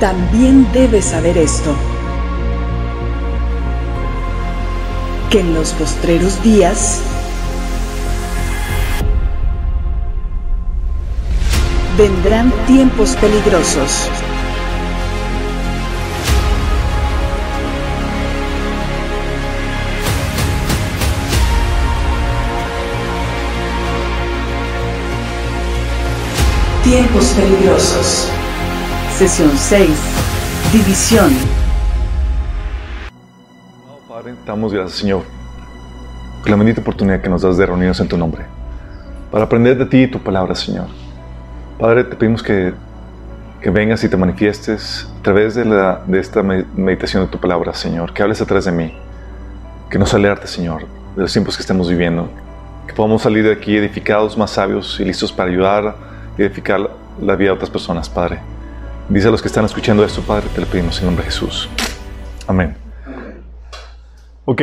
también debes saber esto, que en los postreros días vendrán tiempos peligrosos. Tiempos peligrosos. Sesión 6. División. Padre, te damos gracias, Señor, por la bendita oportunidad que nos das de reunirnos en tu nombre, para aprender de ti y tu palabra, Señor. Padre, te pedimos que, que vengas y te manifiestes a través de, la, de esta meditación de tu palabra, Señor, que hables a través de mí, que nos alerte, Señor, de los tiempos que estamos viviendo, que podamos salir de aquí edificados, más sabios y listos para ayudar edificar la vida de otras personas, Padre. Dice a los que están escuchando esto, Padre, te lo pedimos en nombre de Jesús. Amén. Ok.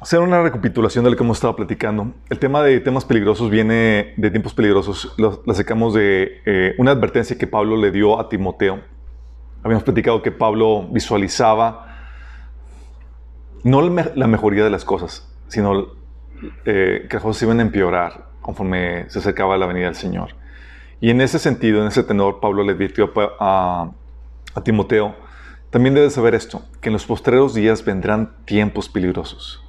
Hacer una recapitulación de lo que hemos estado platicando. El tema de temas peligrosos viene de tiempos peligrosos. Lo, sacamos de eh, una advertencia que Pablo le dio a Timoteo. Habíamos platicado que Pablo visualizaba no la mejoría de las cosas, sino eh, que las cosas iban a empeorar conforme se acercaba la venida del Señor. Y en ese sentido, en ese tenor, Pablo le advirtió a, Timoteo, también debes saber esto, que en los postreros días vendrán tiempos peligrosos.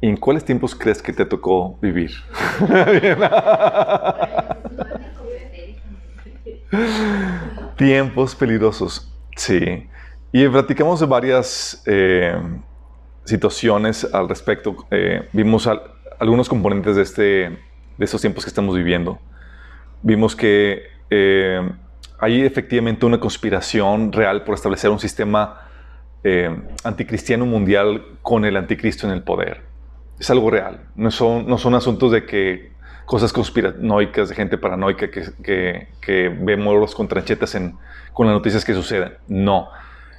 ¿Y en cuáles tiempos crees que te tocó vivir? tiempos peligrosos, sí. Y platicamos de varias eh, situaciones al respecto. Eh, vimos al, algunos componentes de, este, de estos tiempos que estamos viviendo. Vimos que eh, hay efectivamente una conspiración real por establecer un sistema eh, anticristiano mundial con el anticristo en el poder. Es algo real. No son, no son asuntos de que cosas conspiranoicas, de gente paranoica que, que, que vemos los contrachetas en, con las noticias que suceden. No.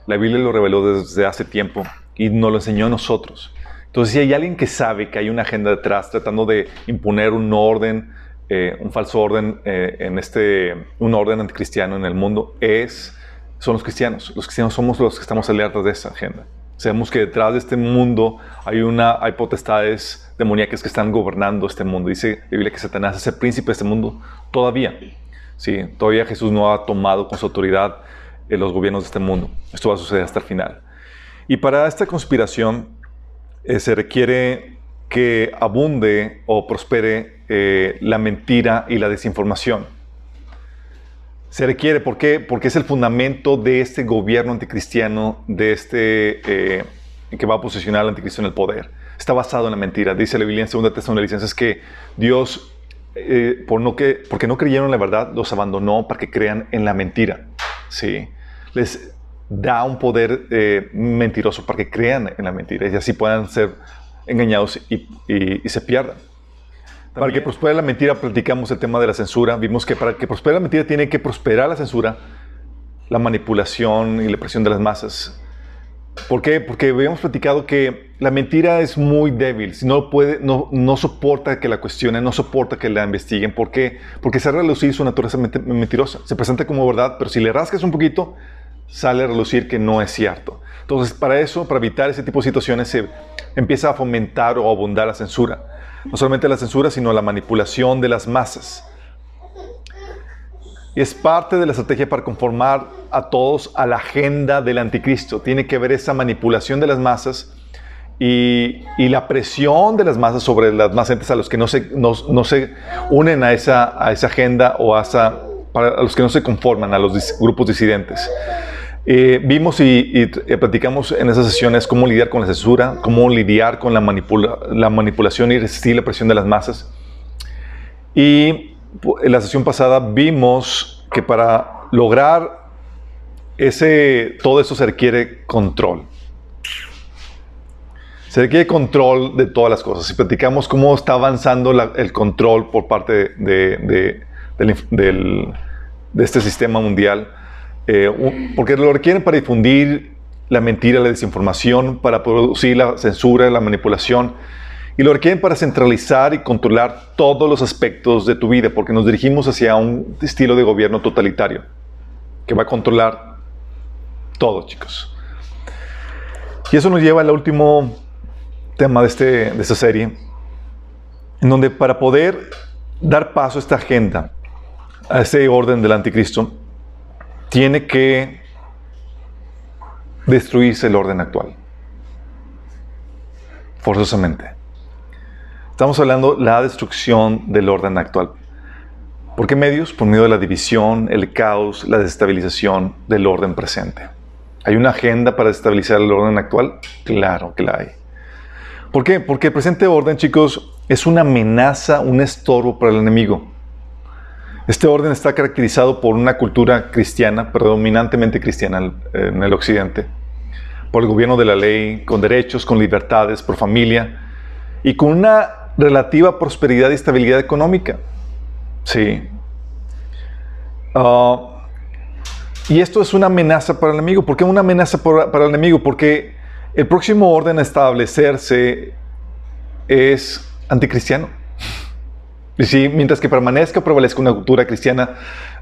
La Biblia lo reveló desde hace tiempo y nos lo enseñó a nosotros. Entonces, si hay alguien que sabe que hay una agenda detrás tratando de imponer un orden, eh, un falso orden eh, en este, un orden anticristiano en el mundo, es, son los cristianos. Los cristianos somos los que estamos alertas de esa agenda. Sabemos que detrás de este mundo hay, una, hay potestades demoníacas que están gobernando este mundo. Dice la Biblia que Satanás es el príncipe de este mundo todavía. Sí, todavía Jesús no ha tomado con su autoridad eh, los gobiernos de este mundo. Esto va a suceder hasta el final. Y para esta conspiración, se requiere que abunde o prospere eh, la mentira y la desinformación. Se requiere, ¿por qué? Porque es el fundamento de este gobierno anticristiano, de este eh, que va a posicionar al anticristo en el poder. Está basado en la mentira. Dice la Biblia en 2 Tesalonicenses que Dios, por no que, porque no creyeron en la verdad, los abandonó para que crean en la mentira. Sí. Les da un poder eh, mentiroso para que crean en la mentira y así puedan ser engañados y, se pierdan. Para que prospere la mentira, platicamos el tema de la censura. Vimos que para que prospere la mentira tiene que prosperar la censura, la manipulación y la presión de las masas. ¿Por qué? Porque habíamos platicado que la mentira es muy débil, si no, puede, no, no soporta que la cuestionen, no soporta que la investiguen. ¿Por qué? Porque se relucir su naturaleza mentirosa. Se presenta como verdad, pero si le rascas un poquito, sale a relucir que no es cierto. Entonces, para eso, para evitar ese tipo de situaciones, se empieza a fomentar o abundar la censura. No solamente la censura, sino la manipulación de las masas. Y es parte de la estrategia para conformar a todos a la agenda del anticristo. Tiene que ver esa manipulación de las masas y, la presión de las masas sobre las más gentes a los que no se, no, se unen a esa, a esa agenda o a, esa, para, a los que no se conforman, a los grupos disidentes. Eh, vimos y, platicamos en esas sesiones cómo lidiar con la censura, cómo lidiar con la, la manipulación y resistir la presión de las masas. Y en la sesión pasada vimos que para lograr ese, todo eso se requiere control. Se requiere control de todas las cosas. Y platicamos cómo está avanzando el control por parte de este sistema mundial eh, porque lo requieren para difundir la mentira, la desinformación, para producir la censura, la manipulación, y lo requieren para centralizar y controlar todos los aspectos de tu vida, porque nos dirigimos hacia un estilo de gobierno totalitario. que va a controlar todo, chicos. Y eso nos lleva al último tema de, este, de esta serie, en donde para poder dar paso a esta agenda, a este orden del anticristo, tiene que destruirse el orden actual. Forzosamente. Estamos hablando de la destrucción del orden actual. ¿Por qué medios? Por medio de la división, el caos, la desestabilización del orden presente. ¿Hay una agenda para desestabilizar el orden actual? Claro que la hay. ¿Por qué? Porque el presente orden, chicos, es una amenaza, un estorbo para el enemigo. Este orden está caracterizado por una cultura cristiana, predominantemente cristiana en el occidente, por el gobierno de la ley, con derechos, con libertades, por familia y con una relativa prosperidad y estabilidad económica. Sí. Ah, y esto es una amenaza para el enemigo. ¿Por qué una amenaza para el enemigo? Porque el próximo orden a establecerse es anticristiano. Y si mientras que permanezca o prevalezca una cultura cristiana,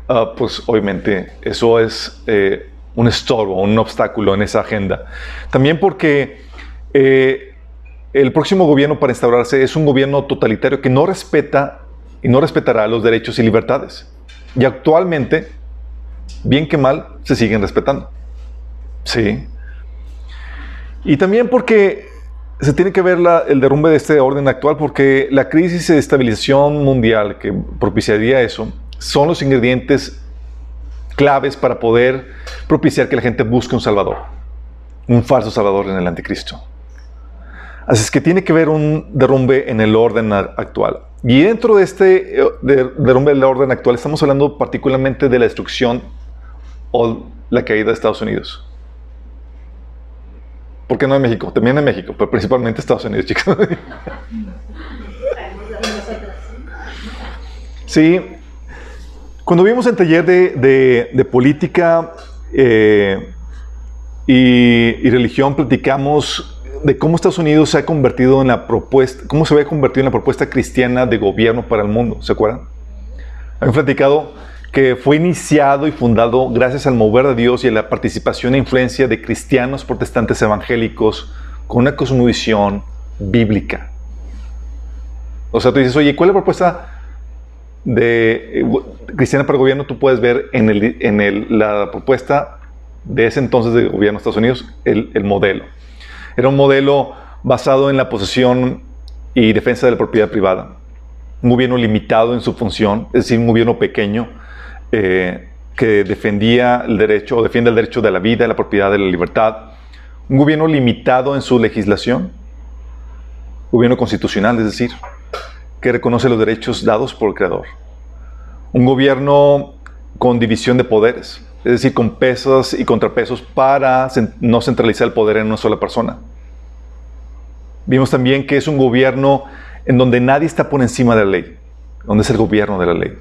ah, pues obviamente eso es eh, un estorbo, un obstáculo en esa agenda. También porque eh, el próximo gobierno para instaurarse es un gobierno totalitario que no respeta y no respetará los derechos y libertades. Y actualmente, bien que mal, se siguen respetando. Sí. Y también porque se tiene que ver el derrumbe de este orden actual, porque la crisis de estabilización mundial que propiciaría eso son los ingredientes claves para poder propiciar que la gente busque un salvador, un falso salvador en el anticristo. Así es que tiene que ver un derrumbe en el orden actual. Y dentro de este eh, derrumbe del orden actual estamos hablando particularmente de la destrucción o la caída de Estados Unidos. ¿Por qué no en México? También en México, pero principalmente Estados Unidos, chicos. Sí, cuando vimos el taller de, política eh, y, y, religión, platicamos de cómo Estados Unidos se ha convertido en la propuesta, cómo se había convertido en la propuesta cristiana de gobierno para el mundo, ¿se acuerdan? Habían platicado que fue iniciado y fundado gracias al mover de Dios y a la participación e influencia de cristianos protestantes evangélicos con una cosmovisión bíblica. O sea, tú dices, oye, ¿cuál es la propuesta de eh, cristiana para el gobierno? Tú puedes ver en, el, en la propuesta de ese entonces de gobierno de Estados Unidos el, el modelo. Era un modelo basado en la posesión y defensa de la propiedad privada. Un gobierno limitado en su función, es decir, un gobierno pequeño eh, que defendía el derecho o defiende el derecho de la vida, la propiedad, de la libertad. Un gobierno limitado en su legislación. Gobierno constitucional, es decir, que reconoce los derechos dados por el Creador. Un gobierno con división de poderes, es decir, con pesos y contrapesos para no centralizar el poder en una sola persona. Vimos también que es un gobierno en donde nadie está por encima de la ley, donde es el gobierno de la ley.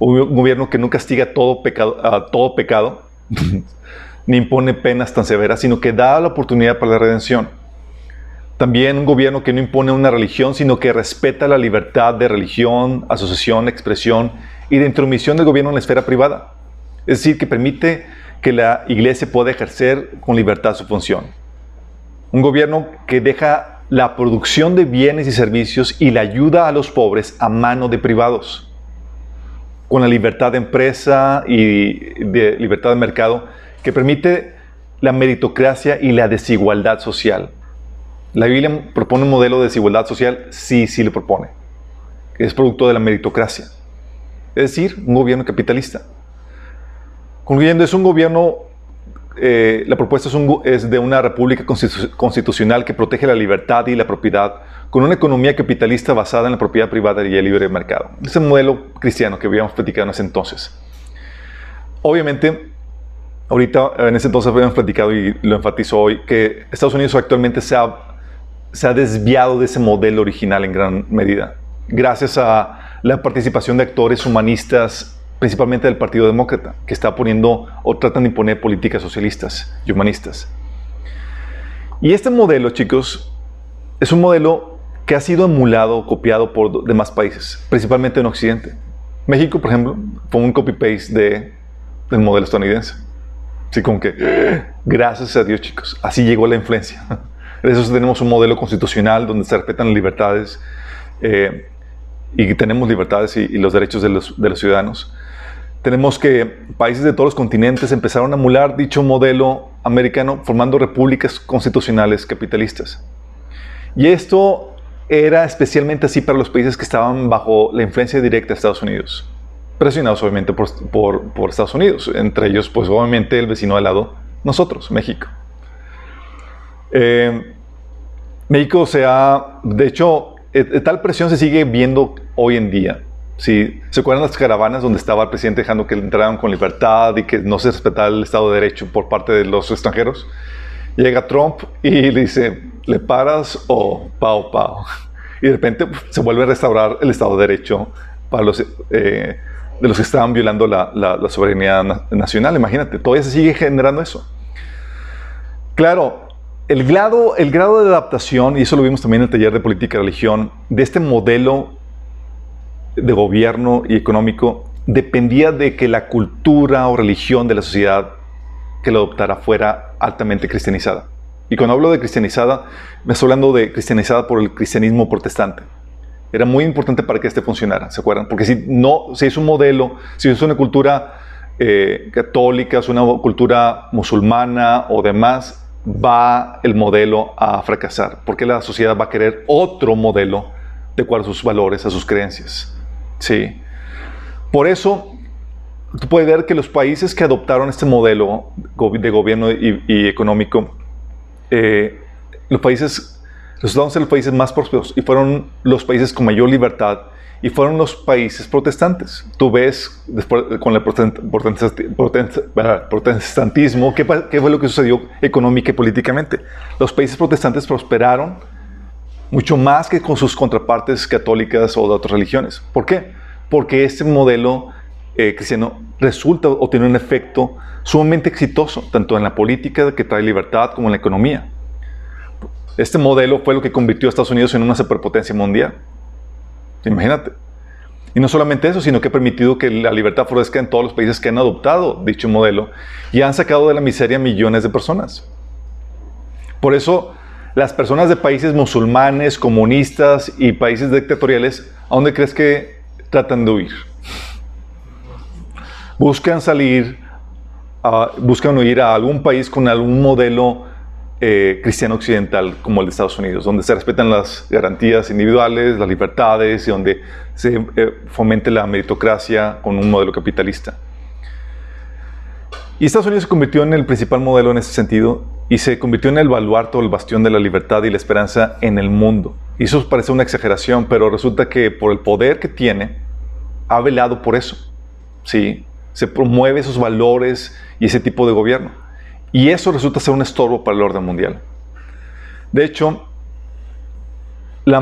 Un gobierno que no castiga todo pecado, a todo pecado, ni impone penas tan severas, sino que da la oportunidad para la redención. También un gobierno que no impone una religión, sino que respeta la libertad de religión, asociación, expresión y de intromisión del gobierno en la esfera privada. Es decir, que permite que la iglesia pueda ejercer con libertad su función. Un gobierno que deja la producción de bienes y servicios y la ayuda a los pobres a mano de privados. Con la libertad de empresa y de libertad de mercado que permite la meritocracia y la desigualdad social. ¿La Biblia propone un modelo de desigualdad social? Sí, sí lo propone. Es producto de la meritocracia. Es decir, un gobierno capitalista. Concluyendo, es un gobierno, eh, la propuesta es, de una república constitucional que protege la libertad y la propiedad con una economía capitalista basada en la propiedad privada y el libre mercado. Es el modelo cristiano que habíamos platicado en ese entonces. Obviamente, ahorita en ese entonces habíamos platicado y lo enfatizo hoy, que Estados Unidos actualmente se ha, se ha desviado de ese modelo original en gran medida, gracias a la participación de actores humanistas principalmente del Partido Demócrata, que está poniendo o tratan de imponer políticas socialistas y humanistas. Y este modelo, chicos, es un modelo que ha sido emulado o copiado por demás países, principalmente en Occidente. México, por ejemplo, fue un copy-paste de del modelo estadounidense. Así como que, gracias a Dios, chicos, así llegó la influencia. Gracias a tenemos un modelo constitucional donde se respetan libertades eh, y tenemos libertades y, los derechos de los, de los, ciudadanos. Tenemos que países de todos los continentes empezaron a emular dicho modelo americano formando repúblicas constitucionales capitalistas. Y esto era especialmente así para los países que estaban bajo la influencia directa de Estados Unidos presionados obviamente por, por, Estados Unidos, entre ellos pues obviamente el vecino al lado, nosotros, México. Eh, México se ha, de hecho, e, e, tal presión se sigue viendo hoy en día. Si se acuerdan las caravanas donde estaba el presidente dejando que entraran con libertad y que no se respetara el Estado de Derecho por parte de los extranjeros, llega Trump y le dice, ¿le paras o pao pao? Y de repente se vuelve a restaurar el Estado de Derecho para los eh, de los que estaban violando la, soberanía nacional. Imagínate, todavía se sigue generando eso. Claro, el grado, el grado de adaptación, y eso lo vimos también en el taller de política y religión, de este modelo de gobierno y económico dependía de que la cultura o religión de la sociedad que lo adoptara fuera altamente cristianizada. Y cuando hablo de cristianizada, me estoy hablando de cristianizada por el cristianismo protestante era muy importante para que este funcionara, ¿se acuerdan? Porque si no, si es un modelo, si es una cultura eh, católica, es una cultura musulmana o demás, va el modelo a fracasar, porque la sociedad va a querer otro modelo de acuerdo a sus valores, a sus creencias. Sí. Por eso, tú puedes ver que los países que adoptaron este modelo de gobierno y, económico, eh, los países resultaron ser los países más prósperos y fueron los países con mayor libertad y fueron los países protestantes. Tú ves después con el protestantismo ¿qué, qué fue lo que sucedió económica y políticamente. Los países protestantes prosperaron mucho más que con sus contrapartes católicas o de otras religiones. ¿Por qué? Porque este modelo eh, cristiano resulta o tiene un efecto sumamente exitoso, tanto en la política que trae libertad como en la economía. Este modelo fue lo que convirtió a Estados Unidos en una superpotencia mundial. Imagínate. Y no solamente eso, sino que ha permitido que la libertad florezca en todos los países que han adoptado dicho modelo y han sacado de la miseria millones de personas. Por eso, las personas de países musulmanes, comunistas y países dictatoriales, ¿a dónde crees que tratan de huir? Buscan salir, buscan huir a algún país con algún modelo eh, cristiano occidental como el de Estados Unidos, donde se respetan las garantías individuales, las libertades y donde se eh, fomente la meritocracia con un modelo capitalista. Y Estados Unidos se convirtió en el principal modelo en ese sentido y se convirtió en el baluarto, el bastión de la libertad y la esperanza en el mundo. Y eso parece una exageración, pero resulta que por el poder que tiene, ha velado por eso. Sí, se promueve esos valores y ese tipo de gobierno. Y eso resulta ser un estorbo para el orden mundial. De hecho, la,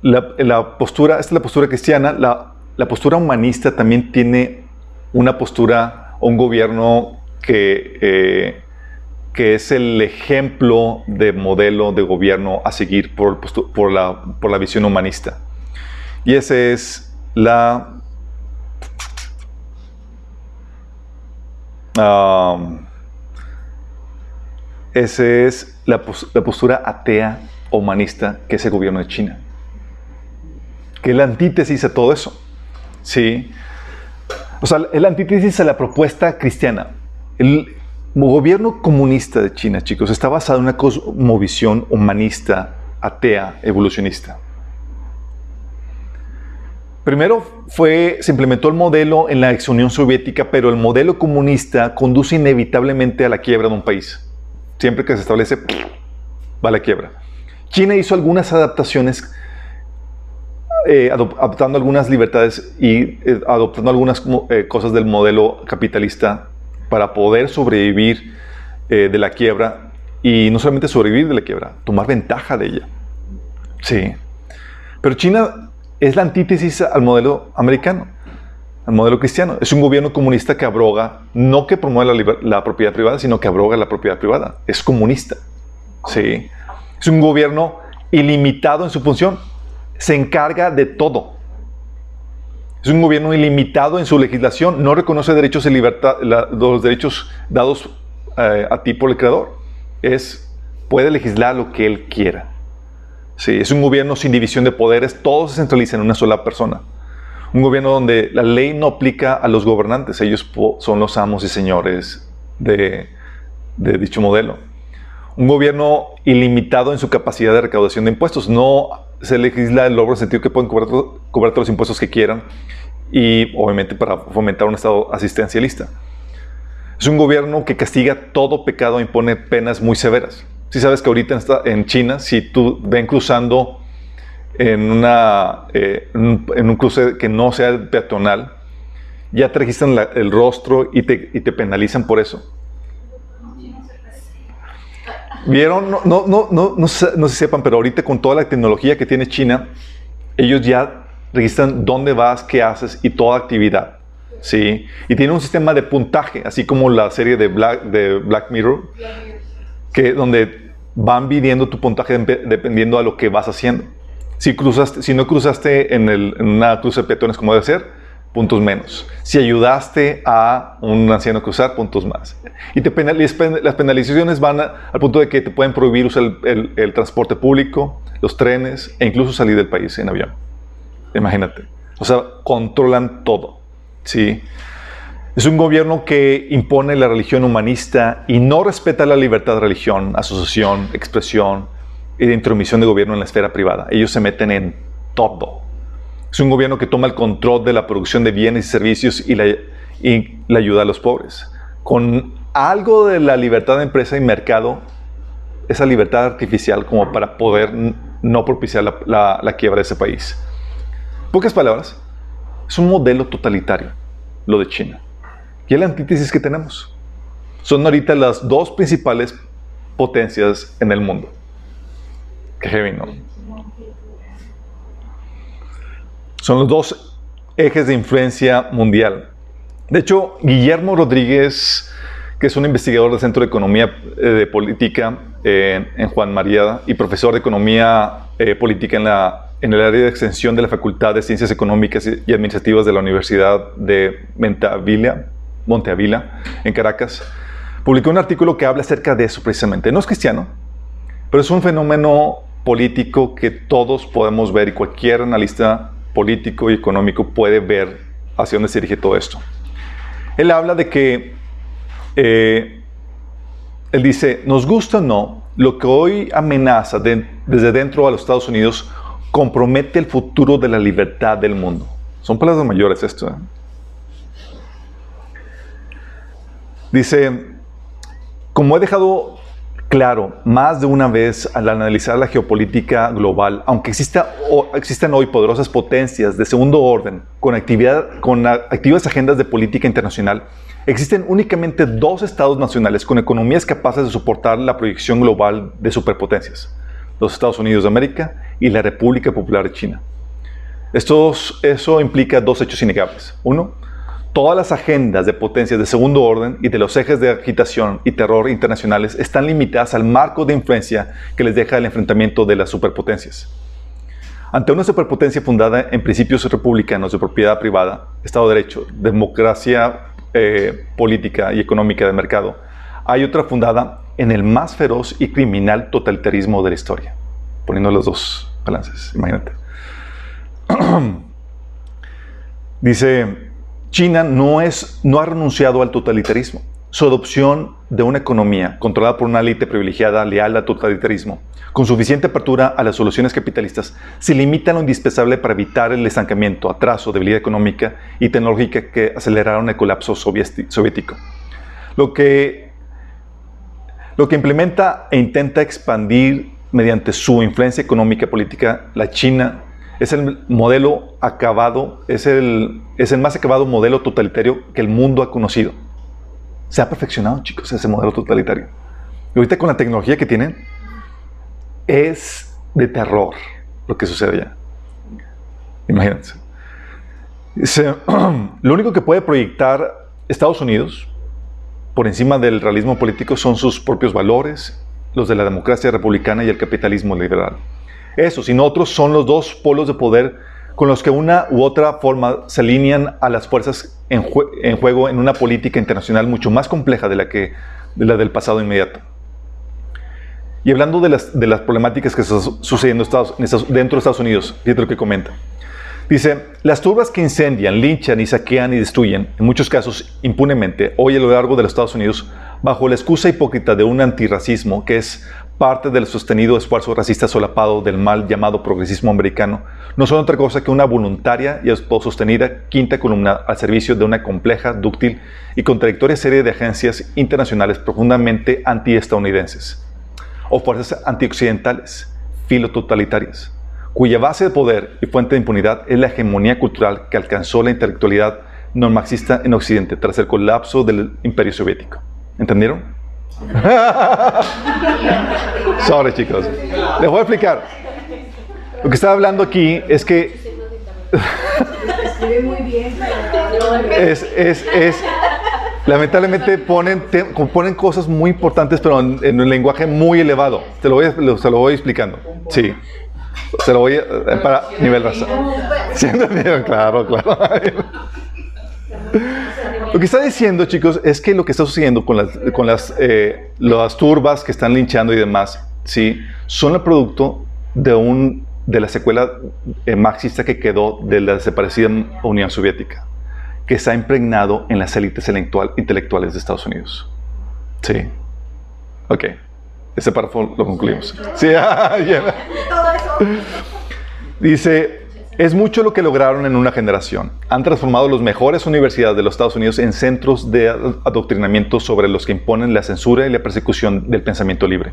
la, postura, esta es la postura cristiana, la, postura humanista también tiene una postura, un gobierno que, eh, que es el ejemplo de modelo de gobierno a seguir por, por, la, por la visión humanista. Y esa es la... Esa es la, postura atea humanista que es el gobierno de China. Que es la antítesis a todo eso. ¿Sí? O sea, es la antítesis a la propuesta cristiana. El gobierno comunista de China, chicos, está basado en una cosmovisión humanista, atea, evolucionista. Primero fue, se implementó el modelo en la ex Unión Soviética, pero el modelo comunista conduce inevitablemente a la quiebra de un país siempre que se establece, va a la quiebra. China hizo algunas adaptaciones, eh, adoptando algunas libertades y eh, adoptando algunas eh, cosas del modelo capitalista para poder sobrevivir de la quiebra y no solamente sobrevivir de la quiebra, tomar ventaja de ella. Sí. Pero China es la antítesis al modelo americano al modelo cristiano. Es un gobierno comunista que abroga, no que promueve la, propiedad privada, sino que abroga la propiedad privada. Es comunista. ¿sí? Es un gobierno ilimitado en su función. Se encarga de todo. Es un gobierno ilimitado en su legislación, no reconoce derechos y libertad, los derechos dados eh, a ti por el creador. Es, puede legislar lo que él quiera. Sí, es un gobierno sin división de poderes, todo se centraliza en una sola persona. Un gobierno donde la ley no aplica a los gobernantes, ellos son los amos y señores de, dicho modelo. Un gobierno ilimitado en su capacidad de recaudación de impuestos, no se legisla el logro en sentido que pueden cobrar, cobrar todos los impuestos que quieran y obviamente para fomentar un Estado asistencialista. Es un gobierno que castiga todo pecado e impone penas muy severas. Si sabes que ahorita en China, si tú ven cruzando en, una, eh, en, un, cruce que no sea peatonal, ya te registran el rostro y te, y te, penalizan por eso. ¿Vieron? No, no, no, no, no, no se sepan, pero ahorita con toda la tecnología que tiene China, ellos ya registran dónde vas, qué haces y toda actividad. ¿sí? Y tiene un sistema de puntaje, así como la serie de Black, de Black Mirror, que, donde van midiendo tu puntaje dependiendo a lo que vas haciendo. Si, cruzaste, si no cruzaste en, el, en una cruce de peatones como debe ser, puntos menos. Si ayudaste a un anciano a cruzar, puntos más. Y te las penalizaciones van al punto de que te pueden prohibir usar el, el, transporte público, los trenes e incluso salir del país en avión. Imagínate. O sea, controlan todo. ¿sí? Es un gobierno que impone la religión humanista y no respeta la libertad de religión, asociación, expresión y de intromisión de gobierno en la esfera privada. Ellos se meten en todo. Es un gobierno que toma el control de la producción de bienes y servicios y la, y la ayuda a los pobres. Con algo de la libertad de empresa y mercado, esa libertad artificial como para poder no propiciar la, la quiebra de ese país. Pocas palabras, es un modelo totalitario, lo de China. Y es la antítesis que tenemos. Son ahorita las dos principales potencias en el mundo. Qué heavy, ¿no? Son los dos ejes de influencia mundial. De hecho, Guillermo Rodríguez, que es un investigador del Centro de Economía eh, de Política eh, en Juan María y profesor de Economía eh, Política en la en el área de extensión de la Facultad de Ciencias Económicas y Administrativas de la Universidad de Monteavila, en Caracas, publicó un artículo que habla acerca de eso precisamente. No es cristiano, pero es un fenómeno político que todos podemos ver y cualquier analista político y económico puede ver hacia dónde se dirige todo esto. Él habla de que, eh, él dice, nos gusta o no, lo que hoy amenaza desde dentro a los Estados Unidos compromete el futuro de la libertad del mundo. Son palabras mayores esto. ¿eh? Dice, como he dejado claro más de una vez al analizar la geopolítica global, aunque exista, existan hoy poderosas potencias de segundo orden con, actividad, con activas agendas de política internacional, existen únicamente dos estados nacionales con economías capaces de soportar la proyección global de superpotencias los Estados Unidos de América y la República Popular de China. eso implica dos hechos innegables. Uno, todas las agendas de potencias de segundo orden y de los ejes de agitación y terror internacionales están limitadas al marco de influencia que les deja el enfrentamiento de las superpotencias. Ante una superpotencia fundada en principios republicanos de propiedad privada, Estado de Derecho, democracia eh, política y económica de mercado, hay otra fundada en el más feroz y criminal totalitarismo de la historia. Poniendo los dos balances, imagínate. Dice, China no, es, no ha renunciado al totalitarismo. Su adopción de una economía controlada por una élite privilegiada leal al totalitarismo, con suficiente apertura a las soluciones capitalistas, se limita a lo indispensable para evitar el estancamiento, atraso, debilidad económica y tecnológica que aceleraron el colapso soviético. Lo que lo que implementa e intenta expandir mediante su influencia económica y política la China es el modelo acabado, es el, es el más acabado modelo totalitario que el mundo ha conocido. Se ha perfeccionado, chicos, ese modelo totalitario. Y ahorita con la tecnología que tienen, es de terror lo que sucede ya. Imagínense. lo único que puede proyectar Estados Unidos por encima del realismo político son sus propios valores, los de la democracia republicana y el capitalismo liberal. Esos y no otros son los dos polos de poder con los que una u otra forma se alinean a las fuerzas en, juego en una política internacional mucho más compleja de la, que, de la del pasado inmediato. Y hablando de las, de las problemáticas que están sucediendo dentro de Estados Unidos, fíjate lo que comenta. Dice, las turbas que incendian, linchan y saquean y destruyen, en muchos casos impunemente, hoy a lo largo de los Estados Unidos, bajo la excusa hipócrita de un antirracismo que es parte del sostenido esfuerzo racista solapado del mal llamado progresismo americano, no son otra cosa que una voluntaria y autosostenida quinta columna al servicio de una compleja, dúctil y contradictoria serie de agencias internacionales profundamente antiestadounidenses o fuerzas antioccidentales, filototalitarias cuya base de poder y fuente de impunidad es la hegemonía cultural que alcanzó la intelectualidad no marxista en Occidente tras el colapso del Imperio Soviético. ¿Entendieron? Sorry, chicos. Les voy a explicar. Lo que está hablando aquí es que. es, es, es, lamentablemente ponen, ponen cosas muy importantes, pero en, un lenguaje muy elevado. Te lo voy, se lo voy explicando. Sí. Se lo voy a, eh, para nivel raza. claro, claro. Lo que está diciendo, chicos, es que lo que está sucediendo con las, con las, eh, las turbas que están linchando y demás, ¿sí? son el producto de, un, de la secuela eh, marxista que quedó de la desaparecida Unión Soviética, que está impregnado en las élites intelectuales de Estados Unidos. Sí. Ok. Ese párrafo lo concluimos. Sí, ah, Dice, es mucho lo que lograron en una generación. Han transformado las mejores universidades de los Estados Unidos en centros de adoctrinamiento sobre los que imponen la censura y la persecución del pensamiento libre.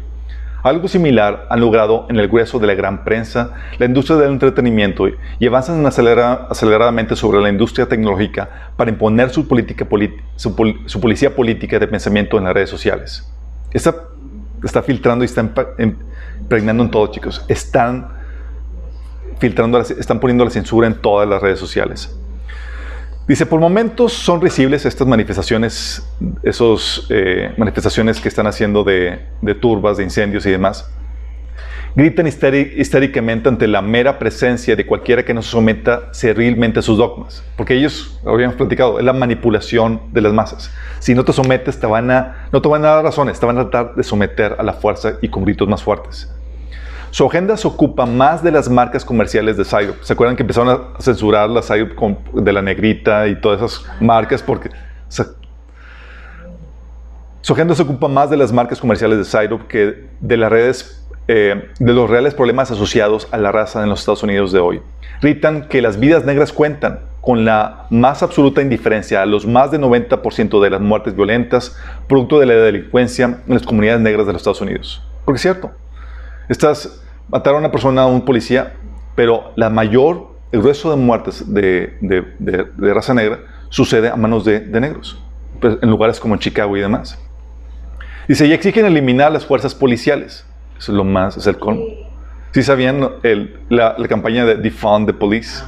Algo similar han logrado en el grueso de la gran prensa, la industria del entretenimiento y avanzan aceleradamente sobre la industria tecnológica para imponer su, política, su, policía política de pensamiento en las redes sociales. Esta está filtrando y está impregnando en todo, chicos. Están filtrando, están poniendo la censura en todas las redes sociales. Dice, por momentos son risibles estas manifestaciones, esas eh, manifestaciones que están haciendo de, de turbas, de incendios y demás gritan histéricamente ante la mera presencia de cualquiera que no se someta servilmente a sus dogmas. Porque ellos, lo habíamos platicado, es la manipulación de las masas. Si no te sometes, te van a, no te van a dar razones, te van a tratar de someter a la fuerza y con gritos más fuertes. Su agenda se ocupa más de las marcas comerciales de Syrup. ¿Se acuerdan que empezaron a censurar la Syrup de la negrita y todas esas marcas? Porque su agenda se ocupa más de las marcas comerciales de Syrup que de las redes eh, de los reales problemas asociados a la raza en los Estados Unidos de hoy. Gritan que las vidas negras cuentan con la más absoluta indiferencia a los más de 90% de las muertes violentas producto de la delincuencia en las comunidades negras de los Estados Unidos. Porque es cierto, estas mataron a una persona, a un policía, pero la mayor, el grueso de muertes de, de, raza negra sucede a manos de, negros, pues, en lugares como Chicago y demás. Dice, y exigen eliminar las fuerzas policiales. Eso es lo más, es el colmo. Si sabían la, campaña de Defund the Police?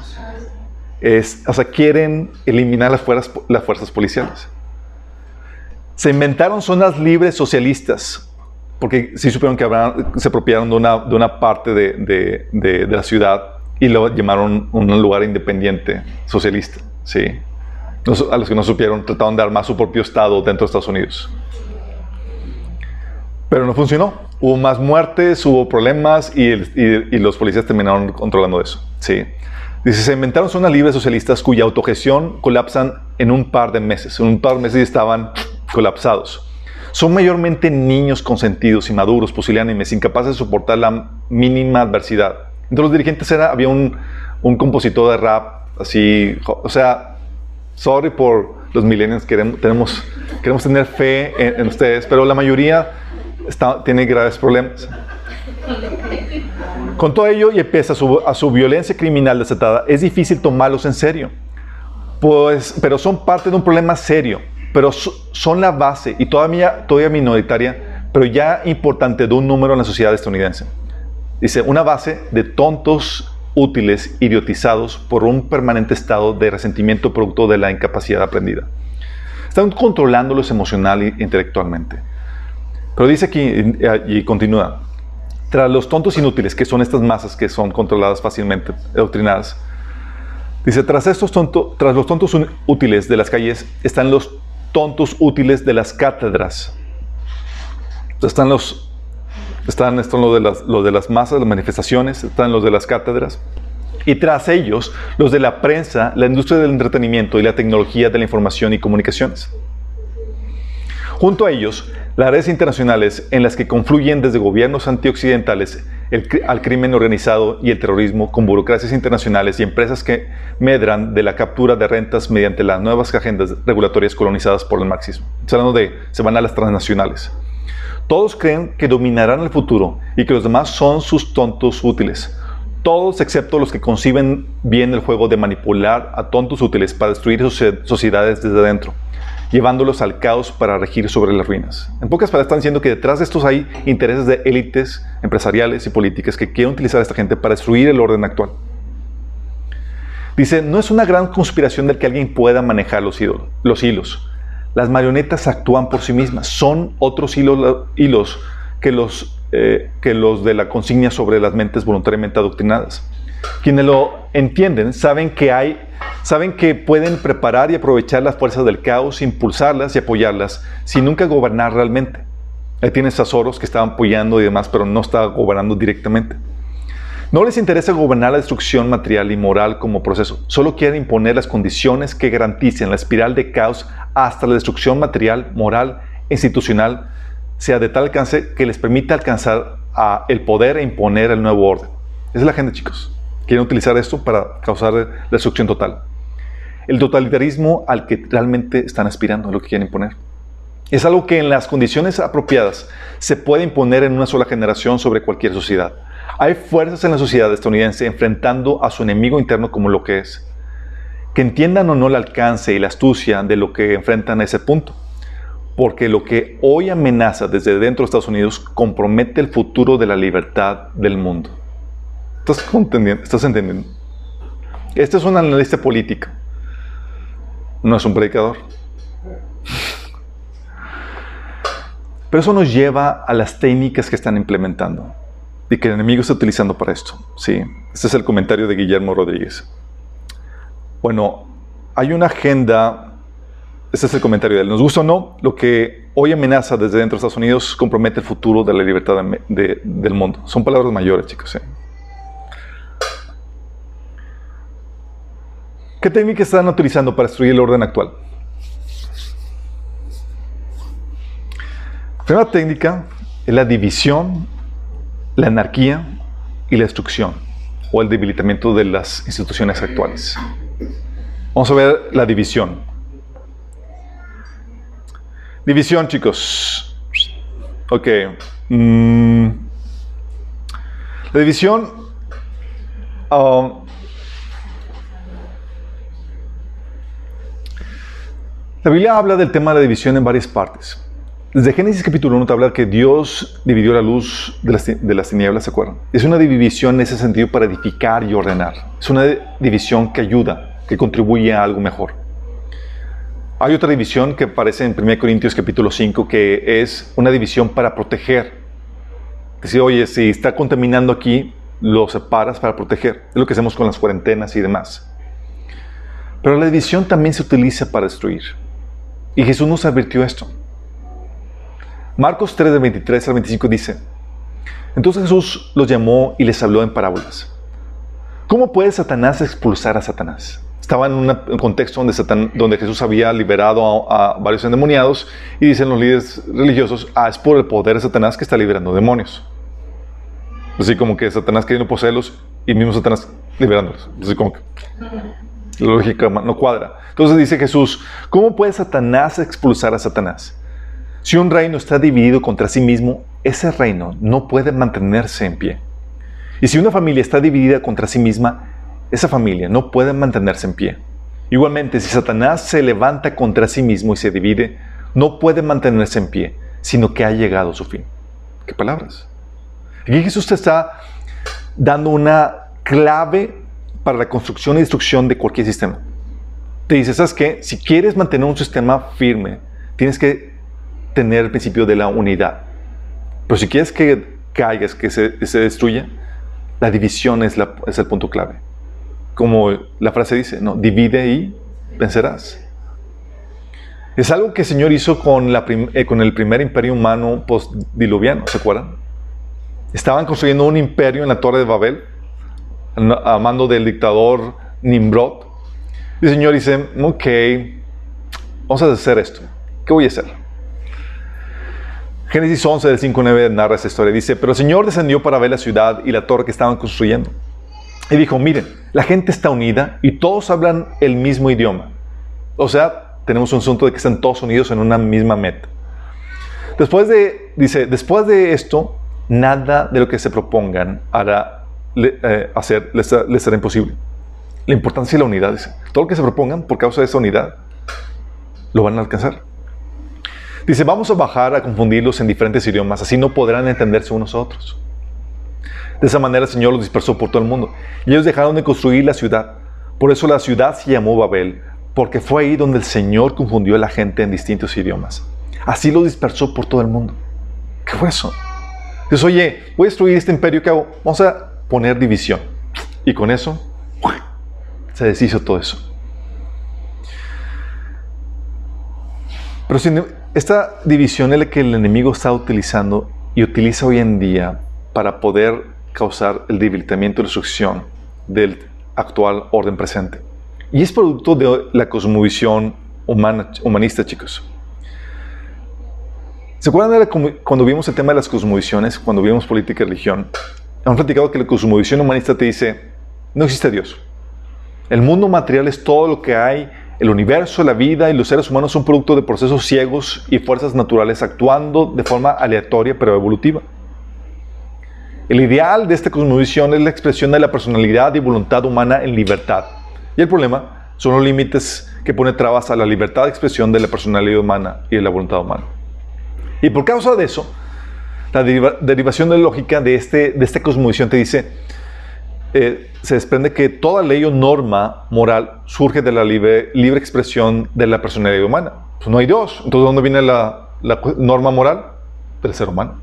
Es, o sea, quieren eliminar las fuerzas, las fuerzas policiales. Se inventaron zonas libres socialistas, porque sí supieron que se apropiaron de una, de una parte de, de, la ciudad y lo llamaron un lugar independiente socialista. Sí. A los que no supieron, trataron de armar su propio estado dentro de Estados Unidos. Pero no funcionó. Hubo más muertes, hubo problemas y, los policías terminaron controlando eso. Sí. Dice, se inventaron zonas libres socialistas cuya autogestión colapsan en un par de meses. En un par de meses estaban colapsados. Son mayormente niños consentidos, inmaduros, pusilánimes, incapaces de soportar la mínima adversidad. Entre los dirigentes era, había un, compositor de rap, así, o sea, sorry por los millennials, queremos, tenemos, queremos tener fe en, en ustedes, pero la mayoría tiene graves problemas. Con todo ello, y pese a su, a su violencia criminal desatada, es difícil tomarlos en serio. Pues, pero son parte de un problema serio, pero son la base y todavía, todavía minoritaria, pero ya importante de un número en la sociedad estadounidense. Dice, una base de tontos útiles idiotizados por un permanente estado de resentimiento producto de la incapacidad aprendida. Están controlándolos emocional e intelectualmente. Pero dice aquí y continúa, tras los tontos inútiles, que son estas masas que son controladas fácilmente, doctrinadas, Dice, tras, estos tonto, tras los tontos útiles de las calles están los tontos útiles de las cátedras. Están los, están, están lo, de las, lo de las masas, las manifestaciones, están los de las cátedras. Y tras ellos, los de la prensa, la industria del entretenimiento y la tecnología de la información y comunicaciones. Junto a ellos, las redes internacionales en las que confluyen desde gobiernos antioccidentales al crimen organizado y el terrorismo con burocracias internacionales y empresas que medran de la captura de rentas mediante las nuevas agendas regulatorias colonizadas por el marxismo. Hablando de, se van a las transnacionales. Todos creen que dominarán el futuro y que los demás son sus tontos útiles. Todos excepto los que conciben bien el juego de manipular a tontos útiles para destruir sociedades desde adentro llevándolos al caos para regir sobre las ruinas. En pocas palabras están diciendo que detrás de estos hay intereses de élites empresariales y políticas que quieren utilizar a esta gente para destruir el orden actual. Dice, no es una gran conspiración del que alguien pueda manejar los, los hilos. Las marionetas actúan por sí mismas. Son otros hilos, hilos que, los, eh, que los de la consigna sobre las mentes voluntariamente adoctrinadas. Quienes lo entienden saben que hay Saben que pueden preparar y aprovechar las fuerzas del caos, impulsarlas y apoyarlas sin nunca gobernar realmente. Ahí tienes a Soros que estaban apoyando y demás, pero no está gobernando directamente. No les interesa gobernar la destrucción material y moral como proceso. Solo quieren imponer las condiciones que garanticen la espiral de caos hasta la destrucción material, moral, institucional, sea de tal alcance que les permita alcanzar a el poder e imponer el nuevo orden. Esa es la gente, chicos. Quieren utilizar esto para causar destrucción total el totalitarismo al que realmente están aspirando, lo que quieren imponer. Es algo que en las condiciones apropiadas se puede imponer en una sola generación sobre cualquier sociedad. Hay fuerzas en la sociedad estadounidense enfrentando a su enemigo interno como lo que es. Que entiendan o no el alcance y la astucia de lo que enfrentan a ese punto. Porque lo que hoy amenaza desde dentro de Estados Unidos compromete el futuro de la libertad del mundo. ¿Estás entendiendo? ¿Estás entendiendo? Este es un analista político no es un predicador. Pero eso nos lleva a las técnicas que están implementando y que el enemigo está utilizando para esto. Sí, este es el comentario de Guillermo Rodríguez. Bueno, hay una agenda, este es el comentario de él, nos gusta o no, lo que hoy amenaza desde dentro de Estados Unidos compromete el futuro de la libertad del mundo. Son palabras mayores, chicos. ¿eh? ¿Qué técnicas están utilizando para destruir el orden actual? La primera técnica es la división, la anarquía y la destrucción o el debilitamiento de las instituciones actuales. Vamos a ver la división. División, chicos. Ok. Mm. La división um, La Biblia habla del tema de la división en varias partes. Desde Génesis capítulo 1 te habla que Dios dividió la luz de las, tinieblas, ¿se acuerdan? Es una división en ese sentido para edificar y ordenar. Es una división que ayuda, que contribuye a algo mejor. Hay otra división que aparece en 1 Corintios capítulo 5 que es una división para proteger. Decir, oye, si está contaminando aquí, lo separas para proteger. Es lo que hacemos con las cuarentenas y demás. Pero la división también se utiliza para destruir. Y Jesús nos advirtió esto. Marcos 3, de 23 al 25 dice, entonces Jesús los llamó y les habló en parábolas. ¿Cómo puede Satanás expulsar a Satanás? Estaba en un contexto donde, donde Jesús había liberado a, varios endemoniados y dicen los líderes religiosos, ah, es por el poder de Satanás que está liberando demonios. Así como que Satanás queriendo poseerlos y mismo Satanás liberándolos. Así como que la lógica no cuadra. Entonces dice Jesús, ¿cómo puede Satanás expulsar a Satanás? Si un reino está dividido contra sí mismo, ese reino no puede mantenerse en pie. Y si una familia está dividida contra sí misma, esa familia no puede mantenerse en pie. Igualmente, si Satanás se levanta contra sí mismo y se divide, no puede mantenerse en pie, sino que ha llegado a su fin. ¿Qué palabras? Aquí Jesús te está dando una clave para la construcción y destrucción de cualquier sistema. Te dice, ¿sabes qué? Si quieres mantener un sistema firme, tienes que tener el principio de la unidad. Pero si quieres que caigas, que se, se destruya, la división es, la, es el punto clave. como la frase dice, ¿no? Divide y vencerás. Es algo que el Señor hizo con, la eh, con el primer imperio humano post-diluviano, ¿se acuerdan? Estaban construyendo un imperio en la Torre de Babel, a mando del dictador Nimrod. Y el Señor dice, ok, vamos a hacer esto. ¿Qué voy a hacer? Génesis 11, del 5 9 narra esta historia. Dice, pero el Señor descendió para ver la ciudad y la torre que estaban construyendo. Y dijo, miren, la gente está unida y todos hablan el mismo idioma. O sea, tenemos un asunto de que están todos unidos en una misma meta. Después de, dice, después de esto, nada de lo que se propongan hará eh, hacer les, será imposible. La importancia de la unidad, dice. Todo lo que se propongan por causa de esa unidad, lo van a alcanzar. Dice, vamos a bajar a confundirlos en diferentes idiomas, así no podrán entenderse unos a otros. De esa manera el Señor los dispersó por todo el mundo. Y ellos dejaron de construir la ciudad. Por eso la ciudad se llamó Babel, porque fue ahí donde el Señor confundió a la gente en distintos idiomas. Así lo dispersó por todo el mundo. ¿Qué fue eso? Entonces, oye, voy a destruir este imperio que hago. Vamos a poner división. Y con eso se deshizo todo eso. Pero esta división es la que el enemigo está utilizando y utiliza hoy en día para poder causar el debilitamiento y destrucción del actual orden presente. Y es producto de la cosmovisión humanista, chicos. ¿Se acuerdan cuando vimos el tema de las cosmovisiones, cuando vimos política y religión? Hemos platicado que la cosmovisión humanista te dice, no existe Dios. El mundo material es todo lo que hay, el universo, la vida y los seres humanos son producto de procesos ciegos y fuerzas naturales actuando de forma aleatoria pero evolutiva. El ideal de esta cosmovisión es la expresión de la personalidad y voluntad humana en libertad y el problema son los límites que pone trabas a la libertad de expresión de la personalidad humana y de la voluntad humana. Y por causa de eso, la derivación de la lógica de, este, de esta cosmovisión te dice, eh, se desprende que toda ley o norma moral surge de la libre, libre expresión de la personalidad humana. Pues no hay Dios. Entonces, ¿de dónde viene la, la norma moral? Del ser humano.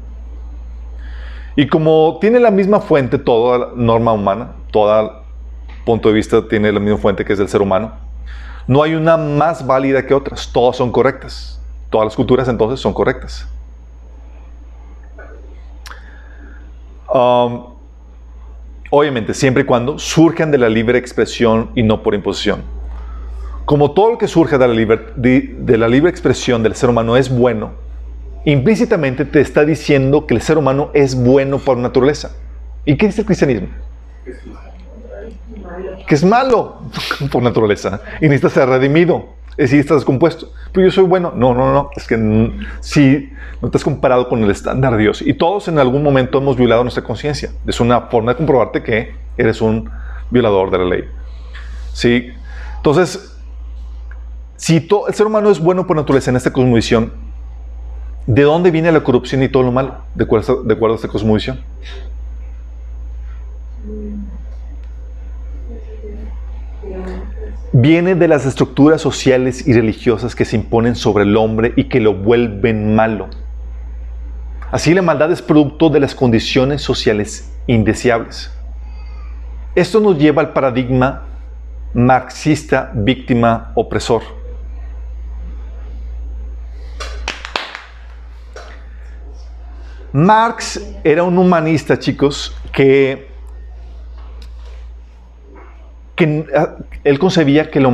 Y como tiene la misma fuente toda norma humana, toda punto de vista tiene la misma fuente que es del ser humano. No hay una más válida que otras, todas son correctas. Todas las culturas entonces son correctas. Um, obviamente, siempre y cuando surjan de la libre expresión y no por imposición. Como todo lo que surge de la, de la libre expresión del ser humano es bueno, implícitamente te está diciendo que el ser humano es bueno por naturaleza. ¿Y qué dice el cristianismo? que es malo por naturaleza y necesita ser redimido. Decir, estás descompuesto. Pero yo soy bueno. No, no, no. Es que si no estás comparado con el estándar de Dios. Y todos en algún momento hemos violado nuestra conciencia. Es una forma de comprobarte que eres un violador de la ley. ¿Sí? Entonces, si el ser humano es bueno por naturaleza en esta cosmovisión, ¿de dónde viene la corrupción y todo lo malo? De acuerdo, de acuerdo a esta cosmovisión. Viene de las estructuras sociales y religiosas que se imponen sobre el hombre y que lo vuelven malo. Así la maldad es producto de las condiciones sociales indeseables. Esto nos lleva al paradigma marxista víctima opresor. Marx era un humanista, chicos, que que ah, él concebía que el,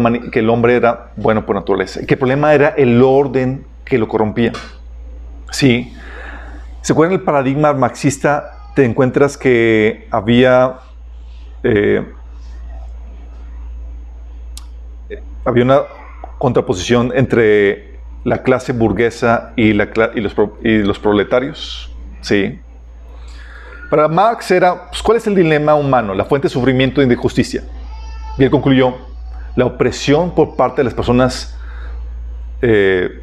hombre era bueno por naturaleza que el problema era el orden que lo corrompía. Sí. ¿Se acuerdan el paradigma marxista? Te encuentras que había, eh, había una contraposición entre la clase burguesa y los, proletarios. Sí. Para Marx era, pues, ¿cuál es el dilema humano? La fuente de sufrimiento y de injusticia. Y él concluyó, la opresión por parte de las personas eh,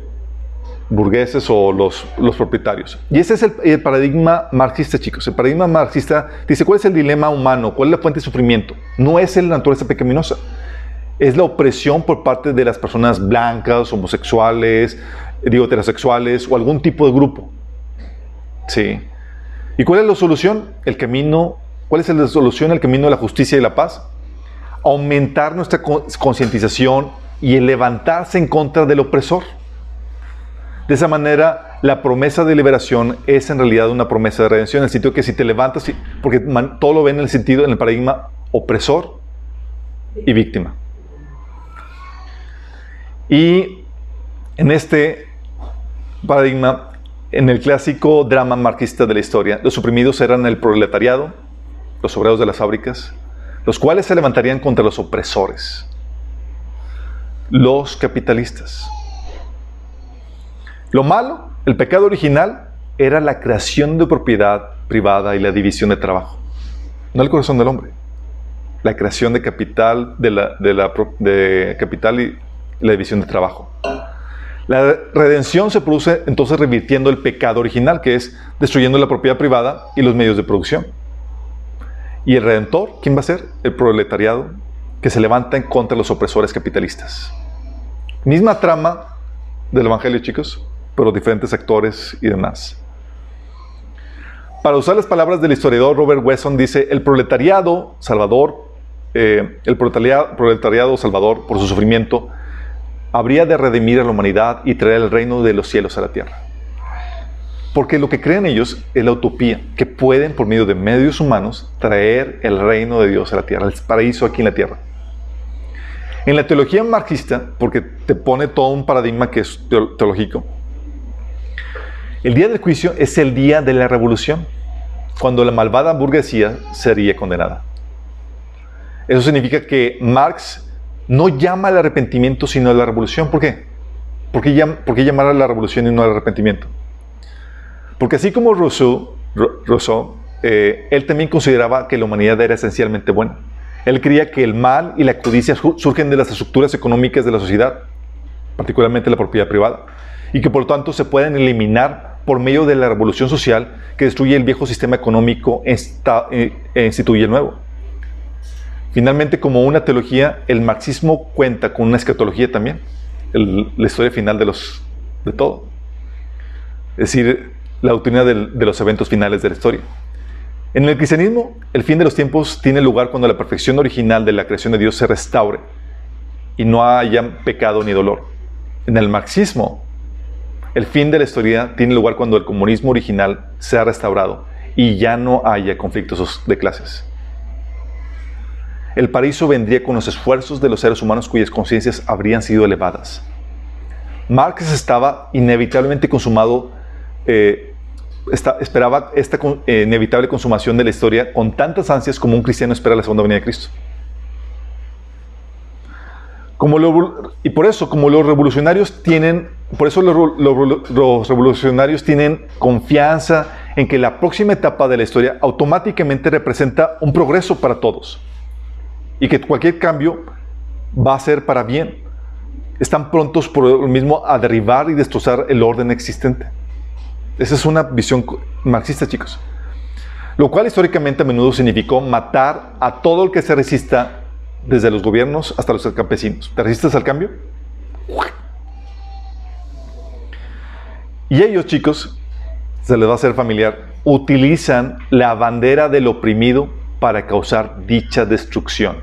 burgueses o los, los, propietarios. Y ese es el, paradigma marxista, chicos. El paradigma marxista dice, ¿cuál es el dilema humano? ¿Cuál es la fuente de sufrimiento? No es la naturaleza pecaminosa. Es la opresión por parte de las personas blancas, homosexuales, digo, heterosexuales o algún tipo de grupo. Sí. ¿Y cuál es la solución? El camino, ¿cuál es la solución? El camino de la justicia y la paz aumentar nuestra concientización y el levantarse en contra del opresor. De esa manera, la promesa de liberación es en realidad una promesa de redención, en el sentido que si te levantas, porque todo lo ven en el sentido, en el paradigma opresor y víctima. Y en este paradigma, en el clásico drama marxista de la historia, los oprimidos eran el proletariado, los obreros de las fábricas, los cuales se levantarían contra los opresores, los capitalistas. Lo malo, el pecado original, era la creación de propiedad privada y la división de trabajo. No el corazón del hombre. La creación de capital, de, la, de, capital y la división de trabajo. La redención se produce entonces revirtiendo el pecado original, que es destruyendo la propiedad privada y los medios de producción. Y el redentor, ¿quién va a ser? El proletariado, que se levanta en contra de los opresores capitalistas. Misma trama del Evangelio, chicos pero diferentes actores y demás. Para usar las palabras del historiador Robert Wesson, dice, el proletariado salvador, eh, el proletariado, proletariado salvador por su sufrimiento, habría de redimir a la humanidad y traer el reino de los cielos a la tierra. Porque lo que creen ellos es la utopía, que pueden por medio de medios humanos traer el reino de Dios a la tierra, el paraíso aquí en la tierra. En la teología marxista, porque te pone todo un paradigma que es teológico, el día del juicio es el día de la revolución, cuando la malvada burguesía sería condenada. Eso significa que Marx no llama al arrepentimiento sino a la revolución. ¿Por qué? ¿Por qué, llamar a la revolución y no al arrepentimiento? Porque así como Rousseau, eh, él también consideraba que la humanidad era esencialmente buena. Él creía que el mal y la codicia surgen de las estructuras económicas de la sociedad, particularmente la propiedad privada, y que por lo tanto se pueden eliminar por medio de la revolución social que destruye el viejo sistema económico e, e instituye el nuevo. Finalmente, como una teología, el marxismo cuenta con una escatología también, la historia final de, los, de todo. Es decir, la doctrina de los eventos finales de la historia. En el cristianismo, el fin de los tiempos tiene lugar cuando la perfección original de la creación de Dios se restaure y no haya pecado ni dolor. En el marxismo, el fin de la historia tiene lugar cuando el comunismo original sea restaurado y ya no haya conflictos de clases. El paraíso vendría con los esfuerzos de los seres humanos cuyas conciencias habrían sido elevadas. Marx estaba inevitablemente consumado, eh, esperaba esta eh, inevitable consumación de la historia con tantas ansias como un cristiano espera la segunda venida de Cristo y por eso, como los revolucionarios tienen, por eso los, revolucionarios tienen confianza en que la próxima etapa de la historia automáticamente representa un progreso para todos y que cualquier cambio va a ser para bien. Están prontos por lo mismo a derribar y destrozar el orden existente. Esa es una visión marxista, chicos. Lo cual históricamente a menudo significó matar a todo el que se resista desde los gobiernos hasta los campesinos. ¿Te resistes al cambio? Y ellos, chicos, se les va a hacer familiar, utilizan la bandera del oprimido para causar dicha destrucción.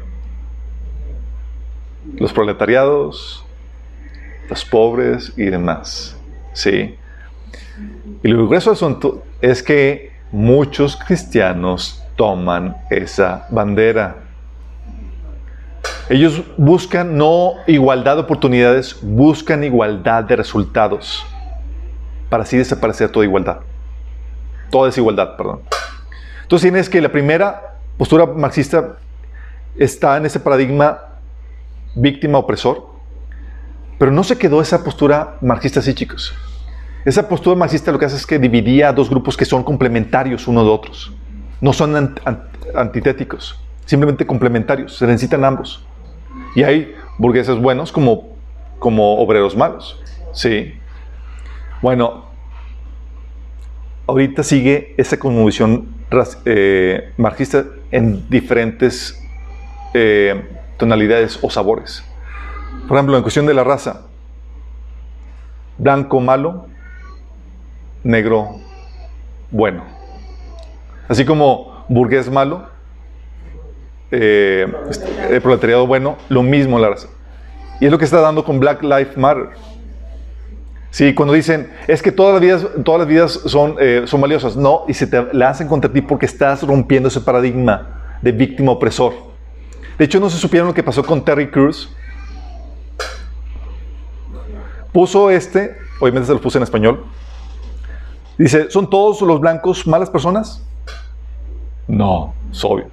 Los proletariados, los pobres y demás. ¿Sí? Y lo grueso asunto es que muchos cristianos toman esa bandera ellos buscan no igualdad de oportunidades, buscan igualdad de resultados. Para así desaparecer toda igualdad. Toda desigualdad, perdón. Entonces tienes que la primera postura marxista está en ese paradigma víctima-opresor, pero no se quedó esa postura marxista así, chicos. Esa postura marxista lo que hace es que dividía a dos grupos que son complementarios uno de otros. No son antitéticos, simplemente complementarios, se necesitan ambos. Y hay burgueses buenos como, como obreros malos. Sí. Bueno, ahorita sigue esa conmovisión eh, marxista en diferentes eh, tonalidades o sabores. Por ejemplo, en cuestión de la raza, blanco malo, negro bueno. Así como burgués malo, eh, el proletariado bueno, lo mismo la raza. Y es lo que está dando con Black Lives Matter. Sí, cuando dicen, es que todas las vidas, todas las vidas son, eh, son valiosas. No, y se te lanzan contra ti porque estás rompiendo ese paradigma de víctima opresor. De hecho, no se supieron lo que pasó con Terry Cruz. Puso este, obviamente se lo puse en español. Dice, ¿son todos los blancos malas personas? No, es obvio.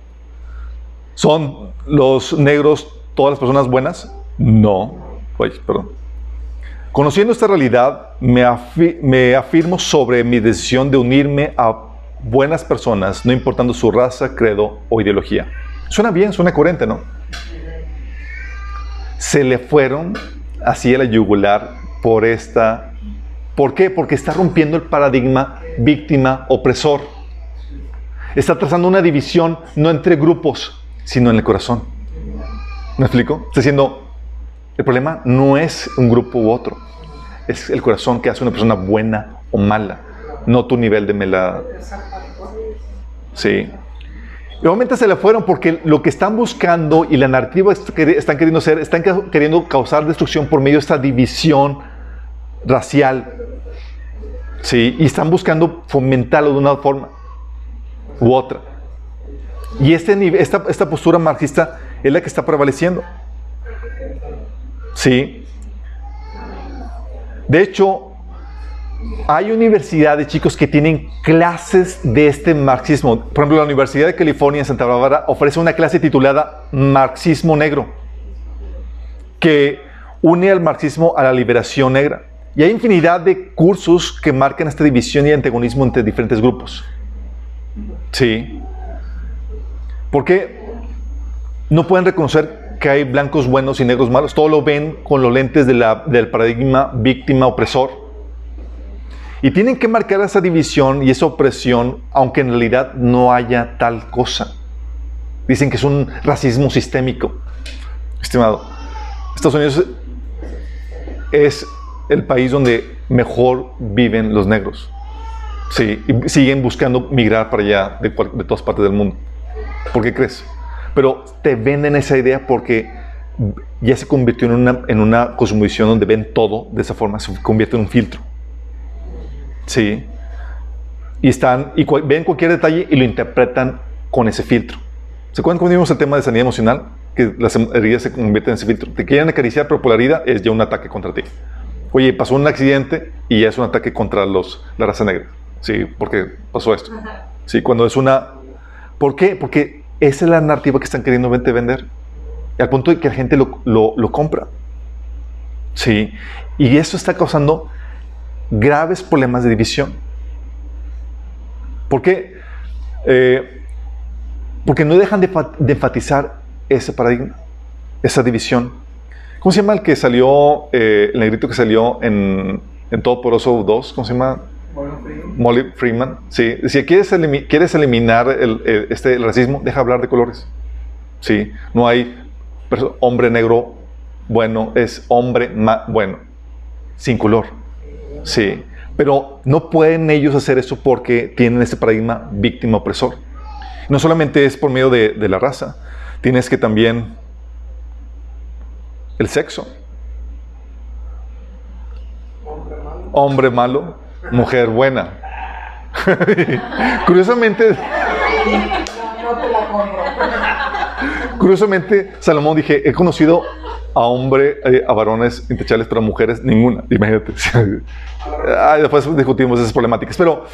¿Son los negros todas las personas buenas? No. Oye, perdón. Conociendo esta realidad, me, afirmo sobre mi decisión de unirme a buenas personas, no importando su raza, credo o ideología. Suena bien, suena coherente, ¿no? Se le fueron así a la yugular por esta... ¿Por qué? Porque está rompiendo el paradigma víctima-opresor. Está trazando una división no entre grupos, sino en el corazón. ¿Me explico? Está diciendo, el problema no es un grupo u otro, es el corazón que hace una persona buena o mala, no tu nivel de mela. Sí. Y obviamente se le fueron porque lo que están buscando y la narrativa que están queriendo hacer, están queriendo causar destrucción por medio de esta división racial. Sí, y están buscando fomentarlo de una forma u otra. Y este, esta, esta postura marxista es la que está prevaleciendo. Sí. De hecho, hay universidades, chicos, que tienen clases de este marxismo. Por ejemplo, la Universidad de California en Santa Bárbara ofrece una clase titulada Marxismo Negro, que une al marxismo a la liberación negra. Y hay infinidad de cursos que marcan esta división y antagonismo entre diferentes grupos. Sí. Porque no pueden reconocer que hay blancos buenos y negros malos. Todo lo ven con los lentes del paradigma víctima-opresor. Y tienen que marcar esa división y esa opresión, aunque en realidad no haya tal cosa. Dicen que es un racismo sistémico. Estimado, Estados Unidos es el país donde mejor viven los negros. Sí, siguen buscando migrar para allá de, de todas partes del mundo. ¿Por qué crees? pero te venden esa idea porque ya se convirtió en una, en una cosmovisión donde ven todo de esa forma, se convierte en un filtro. Sí. Y, están, y ven cualquier detalle y lo interpretan con ese filtro. ¿Se acuerdan cuando vimos el tema de sanidad emocional? Que las heridas se convierten en ese filtro. Te quieren acariciar, pero por la herida es ya un ataque contra ti. Oye, pasó un accidente y ya es un ataque contra los, la raza negra. Sí, porque pasó esto. Sí, cuando es una... ¿Por qué? Porque esa es la narrativa que están queriendo vender. Y al punto de que la gente lo, compra. Sí. Y eso está causando graves problemas de división. ¿Por qué? Eh, porque no dejan de, enfatizar ese paradigma, esa división. ¿Cómo se llama el que salió, eh, el negrito que salió en, en Todo Poroso 2? ¿Cómo se llama? Molly Freeman. Sí, si quieres, quieres eliminar el, este, racismo, deja hablar de colores. Sí, no hay hombre negro bueno, es hombre bueno, sin color. Sí, pero no pueden ellos hacer eso porque tienen este paradigma víctima-opresor. No solamente es por medio de, de la raza, tienes que también el sexo. Hombre malo, mujer buena. Curiosamente, curiosamente, Salomón dije, he conocido a hombre, eh, a varones intechables, pero a mujeres ninguna. Imagínate. después discutimos esas problemáticas. Pero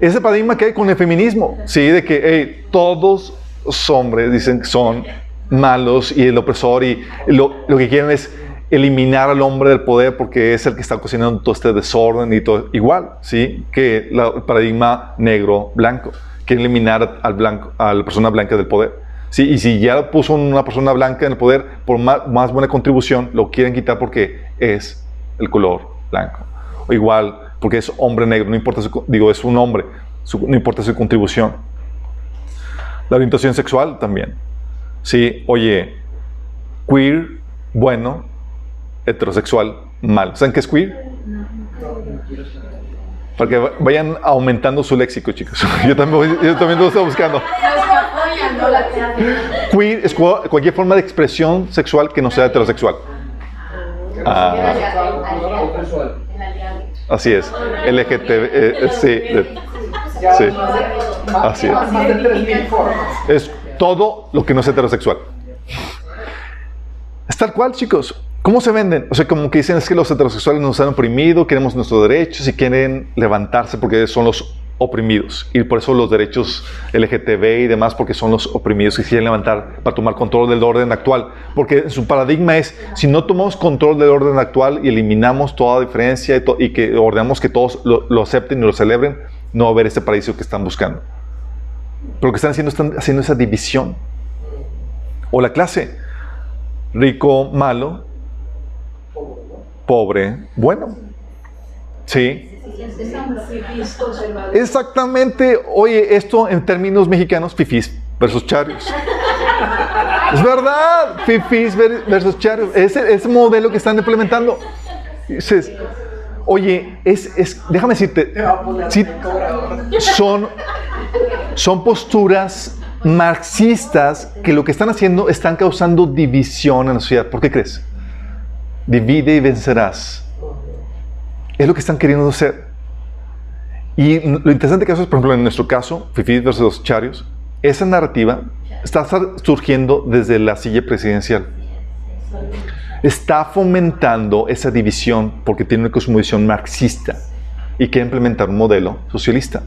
ese paradigma que hay con el feminismo, sí, de que todos los hombres dicen que son malos y el opresor y lo, lo que quieren es eliminar al hombre del poder porque es el que está cocinando todo este desorden y todo igual, ¿sí? Que el paradigma negro-blanco, que eliminar al blanco, a la persona blanca del poder. Sí, y si ya puso una persona blanca en el poder por más, buena contribución, lo quieren quitar porque es el color blanco. O igual, porque es hombre negro, no importa su, digo, es un hombre, no importa su contribución. La orientación sexual también. Sí, oye, queer, bueno, heterosexual mal. ¿Saben qué es queer? Para que vayan aumentando su léxico, chicos. Yo también, yo también lo estoy buscando. Queer es cualquier forma de expresión sexual que no sea heterosexual. Ah. Así es. LGTB, eh, sí, sí. Así es. Es todo lo que no es heterosexual. Es tal cual, chicos. ¿Cómo se venden? O sea, como que dicen es que los heterosexuales nos han oprimido, queremos nuestros derechos y quieren levantarse porque son los oprimidos. Y por eso los derechos LGTB y demás, porque son los oprimidos y quieren levantar para tomar control del orden actual. Porque su paradigma es, si no tomamos control del orden actual y eliminamos toda diferencia y, que ordenamos que todos lo, acepten y lo celebren, no va a haber ese paraíso que están buscando. Pero lo que están haciendo, están haciendo esa división. O la clase, rico, malo, pobre, bueno. Sí. Exactamente, oye, esto en términos mexicanos, fifis versus charios. Es verdad, fifis versus charios. Ese, ese modelo que están implementando. Dices, oye, es, es, déjame decirte, son, son posturas marxistas que lo que están haciendo están causando división en la sociedad. ¿Por qué crees? divide y vencerás. Es lo que están queriendo hacer. Y lo interesante que eso es, por ejemplo, en nuestro caso, Fifi versus los Charios, esa narrativa está surgiendo desde la silla presidencial. Está fomentando esa división porque tiene una cosmovisión marxista y quiere implementar un modelo socialista.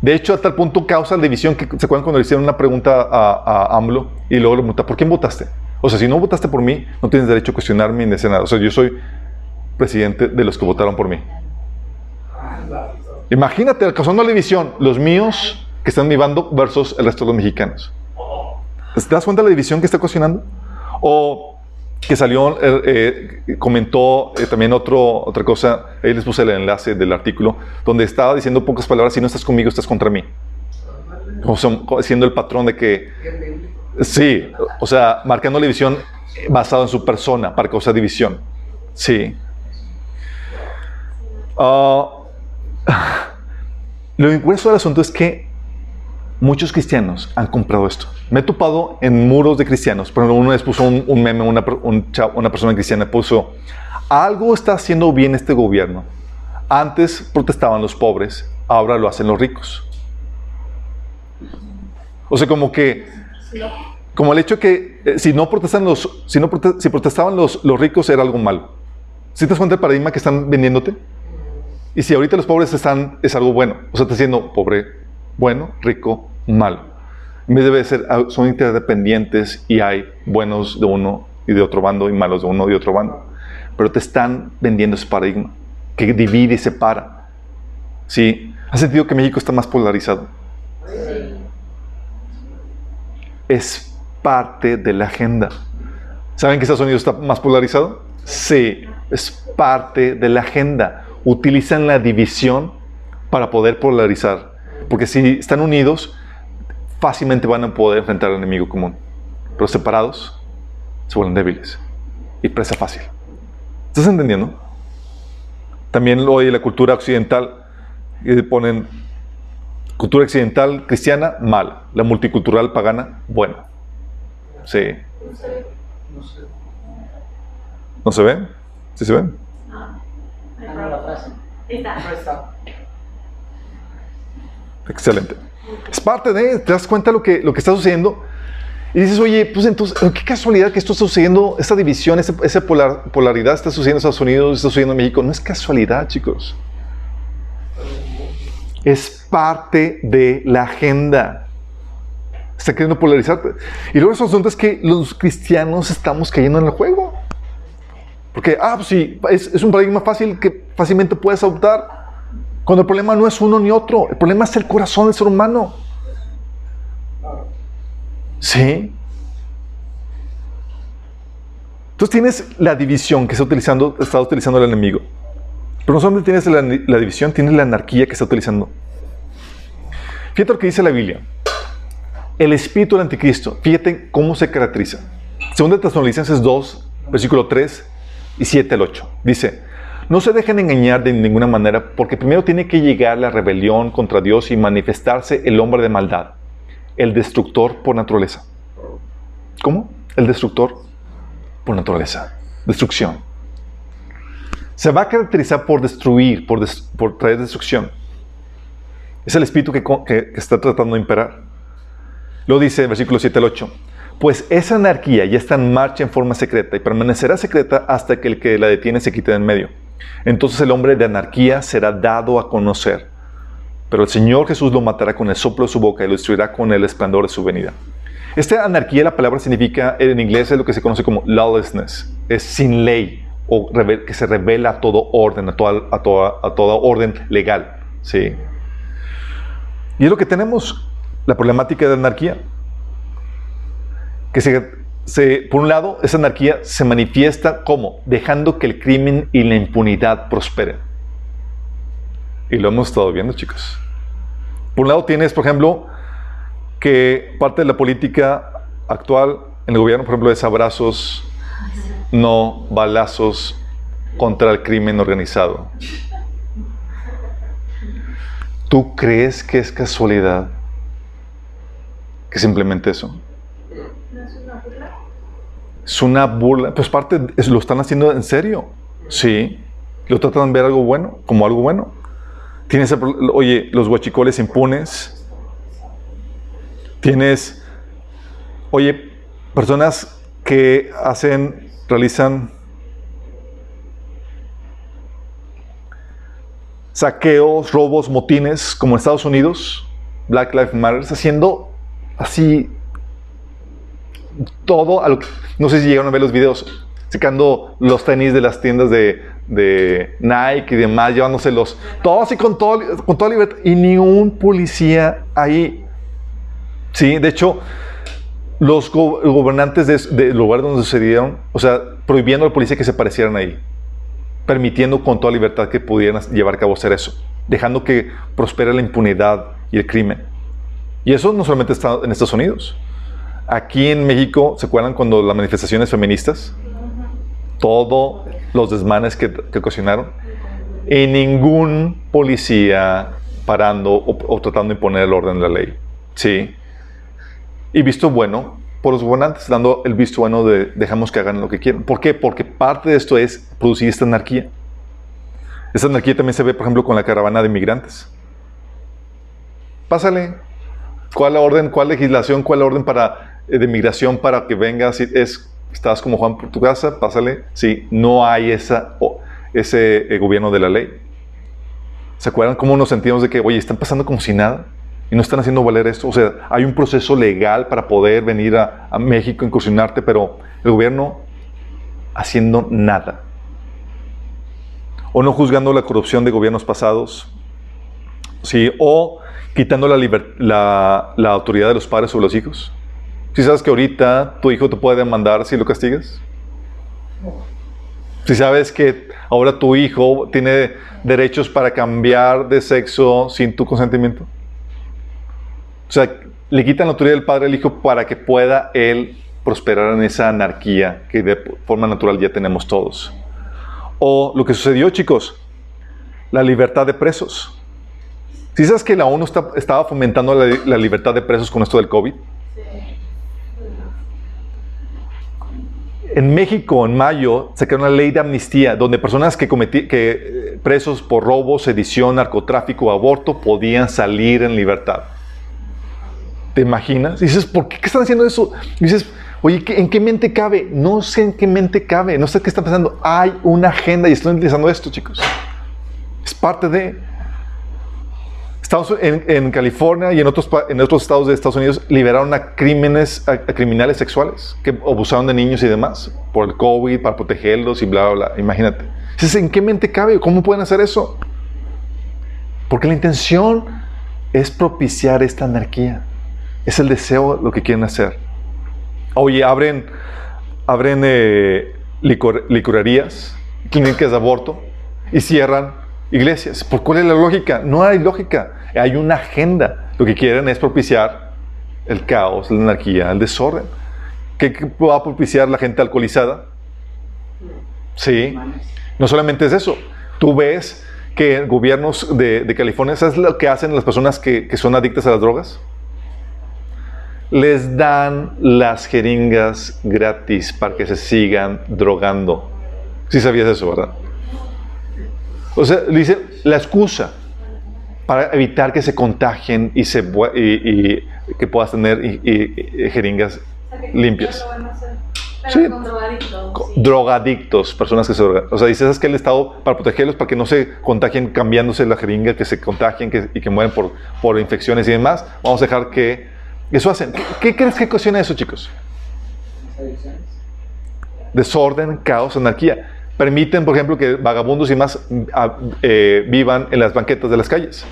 De hecho, a tal punto causa la división que se acuerdan cuando le hicieron una pregunta a, a y luego le pregunta, ¿por quién votaste? O sea, si no votaste por mí, no tienes derecho a cuestionarme ni decir nada. O sea, yo soy presidente de los que votaron por mí. Imagínate, causando la división, los míos que están en mi bando versus el resto de los mexicanos. ¿Te das cuenta de la división que está cuestionando? O que salió, eh, eh, comentó eh, también otro, otra cosa, ahí les puse el enlace del artículo, donde estaba diciendo pocas palabras, si no estás conmigo, estás contra mí. Como siendo el patrón de que Sí, o sea, marcando la división basado en su persona para causar división. Sí. Uh, lo curioso del asunto es que muchos cristianos han comprado esto. Me he topado en muros de cristianos. Por ejemplo, una vez puso un, meme, una, una persona cristiana puso, algo está haciendo bien este gobierno. Antes protestaban los pobres, ahora lo hacen los ricos. O sea, como que como el hecho que eh, si no protestan los, si no si protestaban los, ricos era algo malo. ¿Sí te das cuenta del paradigma que están vendiéndote? Y si ahorita los pobres están, es algo bueno. O sea, está diciendo pobre, bueno, rico, malo. En vez de ser, ah, son interdependientes y hay buenos de uno y de otro bando y malos de uno y de otro bando. Pero te están vendiendo ese paradigma que divide y separa. ¿Sí? ¿Has sentido que México está más polarizado? Sí es parte de la agenda. ¿Saben que Estados Unidos está más polarizado? Sí, es parte de la agenda. Utilizan la división para poder polarizar. Porque si están unidos, fácilmente van a poder enfrentar al enemigo común. Pero separados, se vuelven débiles. Y presa fácil. ¿Estás entendiendo? También hoy la cultura occidental ponen Cultura occidental cristiana, mal. La multicultural pagana, bueno. Sí. ¿No se ve? ¿Sí se ven? Excelente. Es parte de, te das cuenta lo que, lo que está sucediendo. Y dices, oye, pues entonces, qué casualidad que esto está sucediendo, esta división, esa, polaridad está sucediendo en Estados Unidos, está sucediendo en México. No es casualidad, chicos. Es parte de la agenda. Está queriendo polarizar. Y luego el asunto es que los cristianos estamos cayendo en el juego. Porque, ah, pues sí, es, un paradigma fácil que fácilmente puedes adoptar. Cuando el problema no es uno ni otro, el problema es el corazón del ser humano. ¿Sí? Entonces tienes la división que está utilizando, está utilizando el enemigo. Pero no solamente tienes la, división, tienes la anarquía que está utilizando. Fíjate lo que dice la Biblia. El espíritu del anticristo, fíjate cómo se caracteriza. Según de Tesalonicenses 2, versículo 3 y 7 al 8. Dice, no se dejen engañar de ninguna manera, porque primero tiene que llegar la rebelión contra Dios y manifestarse el hombre de maldad, el destructor por naturaleza. ¿Cómo? El destructor por naturaleza. Destrucción. Se va a caracterizar por destruir, por, por traer destrucción. Es el espíritu que, que, está tratando de imperar. Lo dice el versículo 7 al 8. Pues esa anarquía ya está en marcha en forma secreta y permanecerá secreta hasta que el que la detiene se quite de en medio. Entonces el hombre de anarquía será dado a conocer. Pero el Señor Jesús lo matará con el soplo de su boca y lo destruirá con el esplendor de su venida. Esta anarquía, la palabra significa, en inglés es lo que se conoce como lawlessness, es sin ley o que se revela a todo orden, a toda, a toda, a toda orden legal. ¿sí? Y es lo que tenemos, la problemática de anarquía. Que se, por un lado, esa anarquía se manifiesta como dejando que el crimen y la impunidad prosperen. Y lo hemos estado viendo, chicos. Por un lado tienes, por ejemplo, que parte de la política actual en el gobierno, por ejemplo, es abrazos, no balazos contra el crimen organizado. ¿Tú crees que es casualidad que simplemente eso? Es una burla. Pues parte, lo están haciendo en serio. Sí. Lo tratan de ver algo bueno, como algo bueno. Tienes, oye, los guachicoles impunes. Tienes, oye, personas que hacen, realizan saqueos, robos, motines, como en Estados Unidos, Black Lives Matter, haciendo así todo. no sé si llegaron a ver los videos, sacando los tenis de las tiendas de, de Nike y demás, llevándoselos, todos así con, todo, con toda libertad, y ni un policía ahí Sí, de hecho, los gobernantes del lugar donde sucedieron, o sea, prohibiendo al policía que se parecieran ahí, permitiendo con toda libertad que pudieran llevar a cabo hacer eso, dejando que prospere la impunidad y el crimen. Y eso no solamente está en Estados Unidos. Aquí en México, ¿se acuerdan cuando las manifestaciones feministas? Todos los desmanes que, ocasionaron. Y ningún policía parando o, tratando de imponer el orden de la ley. Sí y visto bueno por los gobernantes, dando el visto bueno de dejamos que hagan lo que quieran. ¿Por qué? Porque parte de esto es producir esta anarquía. Esta anarquía también se ve, por ejemplo, con la caravana de migrantes. Pásale. ¿Cuál orden, cuál legislación, cuál orden para, de migración para que vengas? Es, estás como Juan por tu casa, pásale. Sí, no hay esa, ese eh, gobierno de la ley. ¿Se acuerdan cómo nos sentimos de que, oye, están pasando como si nada? y no están haciendo valer esto. O sea, hay un proceso legal para poder venir a, México, incursionarte, pero el gobierno haciendo nada. O no juzgando la corrupción de gobiernos pasados. Sí, o quitando la, la, autoridad de los padres sobre los hijos. Si sabes que ahorita tu hijo te puede demandar si lo castigas. Si sabes que ahora tu hijo tiene derechos para cambiar de sexo sin tu consentimiento. O sea, le quitan la autoridad del padre al hijo para que pueda él prosperar en esa anarquía que de forma natural ya tenemos todos. O lo que sucedió, chicos, la libertad de presos. ¿Sí sabes que la ONU estaba fomentando la, libertad de presos con esto del COVID? En México, en mayo, sacaron una ley de amnistía donde personas que cometí, que eh, presos por robo, sedición, narcotráfico, aborto podían salir en libertad. ¿Te imaginas? Y dices, ¿por qué, están haciendo eso? Y dices, oye, ¿en qué mente cabe? No sé en qué mente cabe, no sé qué está pasando. Hay una agenda y están utilizando esto, chicos. Es parte de... Estamos en, California y en otros, en otros estados de Estados Unidos liberaron a, crímenes, a, criminales sexuales que abusaron de niños y demás por el COVID, para protegerlos y bla, bla, bla. Imagínate. Dices, ¿en qué mente cabe? ¿Cómo pueden hacer eso? Porque la intención es propiciar esta anarquía. Es el deseo lo que quieren hacer. Oye, abren, abren eh, licorerías, clínicas de aborto y cierran iglesias. ¿Por cuál es la lógica? No hay lógica. Hay una agenda. Lo que quieren es propiciar el caos, la anarquía, el desorden. ¿Qué va a propiciar la gente alcoholizada? Sí. No solamente es eso. Tú ves que gobiernos de, California, ¿sabes lo que hacen las personas que, que son adictas a las drogas? les dan las jeringas gratis para que se sigan drogando. Si sabías eso, ¿verdad? O sea, dice la excusa para evitar que se contagien y, se, y, que puedas tener jeringas limpias. Sí. Drogadictos, personas que se drogan. O sea, dices que el Estado, para protegerlos, para que no se contagien cambiándose la jeringa, que se contagien y que mueren por, por infecciones y demás, vamos a dejar que eso hacen. ¿Qué, crees que ocasiona eso, chicos? Desorden, caos, anarquía. Permiten, por ejemplo, que vagabundos y más ah, eh, vivan en las banquetas de las calles.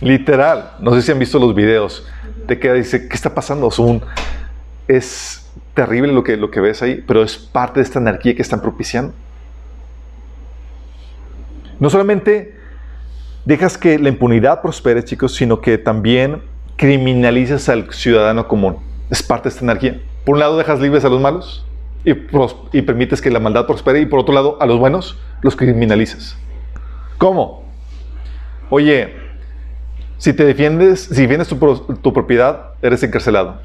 Literal. No sé si han visto los videos. Te queda dice, ¿qué está pasando? Es, es terrible lo que, lo que ves ahí, pero es parte de esta anarquía que están propiciando. No solamente dejas que la impunidad prospere, chicos, sino que también criminalizas al ciudadano común. Es parte de esta energía. Por un lado, dejas libres a los malos y, y permites que la maldad prospere, y por otro lado, a los buenos los criminalizas. ¿Cómo? Oye, si te defiendes, si defiendes tu, tu propiedad, eres encarcelado.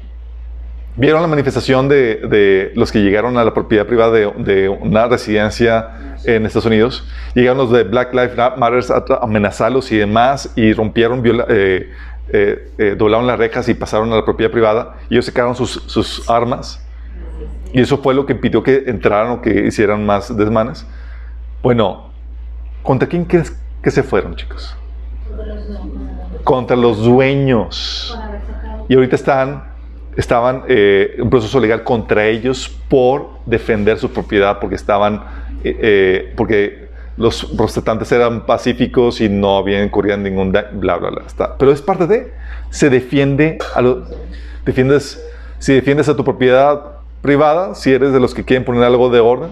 ¿Vieron la manifestación de, los que llegaron a la propiedad privada de, una residencia en Estados Unidos? Llegaron los de Black Lives Matter a amenazarlos y demás y rompieron, eh, eh, eh, doblaron las rejas y pasaron a la propiedad privada y ellos sacaron sus, sus armas. Y eso fue lo que impidió que entraran o que hicieran más desmanes. Bueno, ¿contra quién crees que se fueron, chicos? Contra los dueños. Y ahorita están estaban eh, en proceso legal contra ellos por defender su propiedad, porque estaban, eh, eh, porque los protestantes eran pacíficos y no habían incurrido en ningún bla, bla, bla. Está. Pero es parte de, se defiende, a lo, defiendes, si defiendes a tu propiedad privada, si eres de los que quieren poner algo de orden,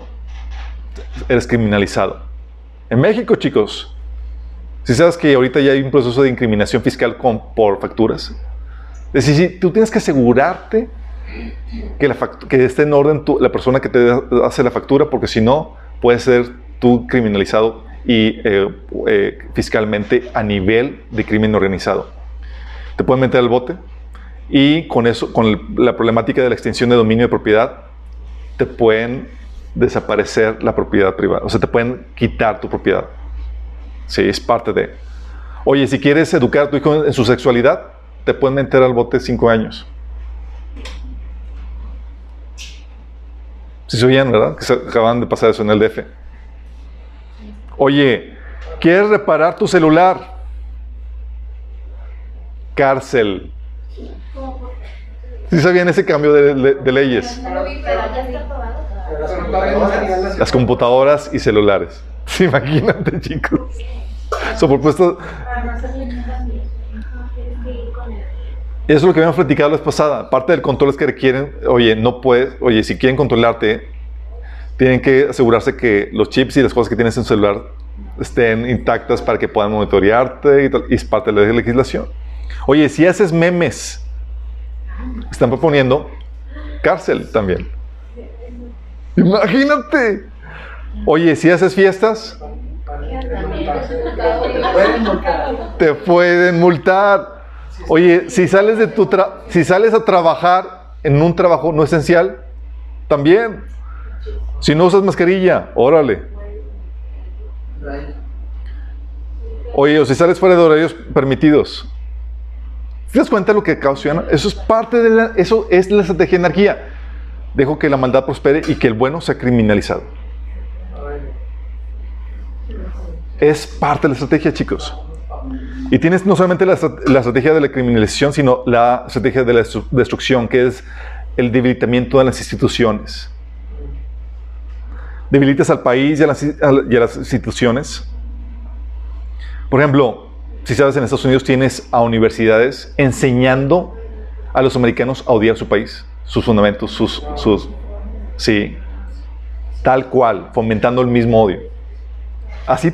eres criminalizado. En México, chicos, si sabes que ahorita ya hay un proceso de incriminación fiscal con, por facturas, es decir, tú tienes que asegurarte que, la que esté en orden la persona que te hace la factura, porque si no, puedes ser tú criminalizado y eh, eh, fiscalmente a nivel de crimen organizado. Te pueden meter al bote y con eso, con la problemática de la extensión de dominio de propiedad, te pueden desaparecer la propiedad privada. O sea, te pueden quitar tu propiedad. Sí, es parte de. Oye, si quieres educar a tu hijo en su sexualidad, te pueden meter al bote cinco años. Si se oían, ¿verdad? Que se acaban de pasar eso en el DF. Oye, ¿quieres reparar tu celular? Cárcel. ¿Sí sabían ese cambio de, leyes? Las computadoras y celulares. Imagínate, chicos. Puesto, eso es lo que habíamos platicado la vez pasada. Parte del control es que requieren, oye, no puedes, oye, si quieren controlarte, tienen que asegurarse que los chips y las cosas que tienes en celular estén intactas para que puedan monitorearte y, tal, y es parte de la legislación. Oye, si haces memes, están proponiendo cárcel también. Imagínate. Oye, si haces fiestas, te pueden multar. Oye, si sales, de tu si sales a trabajar en un trabajo no esencial, también. Si no usas mascarilla, órale. Oye, o si sales fuera de horarios permitidos. ¿Te das cuenta de lo que causa? Eso es parte de la, eso es la estrategia de anarquía. Dejo que la maldad prospere y que el bueno sea criminalizado. Es parte de la estrategia, chicos. Y tienes no solamente la, estrategia de la criminalización, sino la estrategia de la destrucción, que es el debilitamiento de las instituciones. Debilitas al país y a, las, instituciones. Por ejemplo, si sabes, en Estados Unidos tienes a universidades enseñando a los americanos a odiar su país, sus fundamentos, sus, sus sí, tal cual, fomentando el mismo odio. Así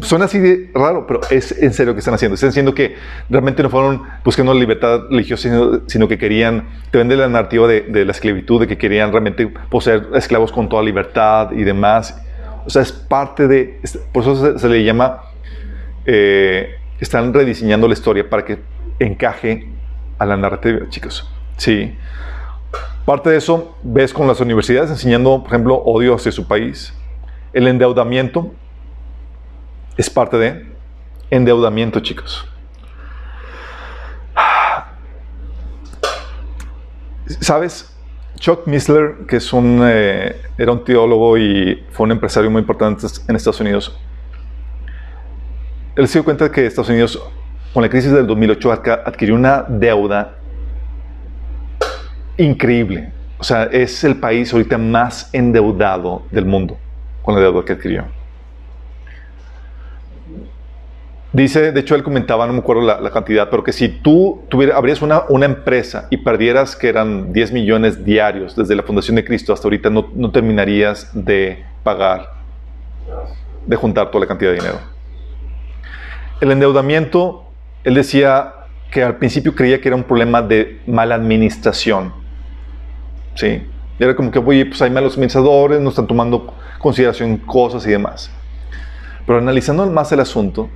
suena así de raro, pero es en serio que están haciendo. Están haciendo que realmente no fueron buscando libertad religiosa, sino, que querían, te vende la narrativa de, la esclavitud, de que querían realmente poseer esclavos con toda libertad y demás. O sea, es parte de, por eso se, le llama, eh, están rediseñando la historia para que encaje a la narrativa, chicos. Sí. Parte de eso ves con las universidades enseñando, por ejemplo, odio hacia su país. El endeudamiento es parte de endeudamiento, chicos. ¿Sabes? Chuck Missler, que es un, eh, era un teólogo y fue un empresario muy importante en Estados Unidos, él se dio cuenta que Estados Unidos, con la crisis del 2008, adquirió una deuda increíble. O sea, es el país ahorita más endeudado del mundo con la deuda que adquirió. Dice, de hecho él comentaba, no me acuerdo la, cantidad, pero que si tú tuvieras, abrías una, una, empresa y perdieras que eran 10 millones diarios desde la fundación de Cristo hasta ahorita, no, no terminarías de pagar, de juntar toda la cantidad de dinero. El endeudamiento, él decía que al principio creía que era un problema de mala administración. ¿Sí? Era como que, oye, pues hay malos administradores, no están tomando consideración cosas y demás. Pero analizando más el asunto,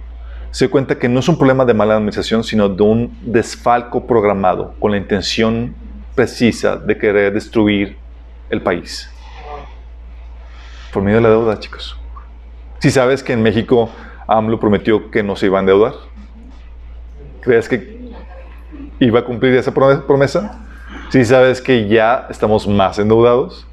se cuenta que no es un problema de mala administración, sino de un desfalco programado con la intención precisa de querer destruir el país. Por medio de la deuda, chicos. Si sabes que en México AMLO prometió que no se iba a endeudar, ¿crees que iba a cumplir esa promesa? Si sabes que ya estamos más endeudados.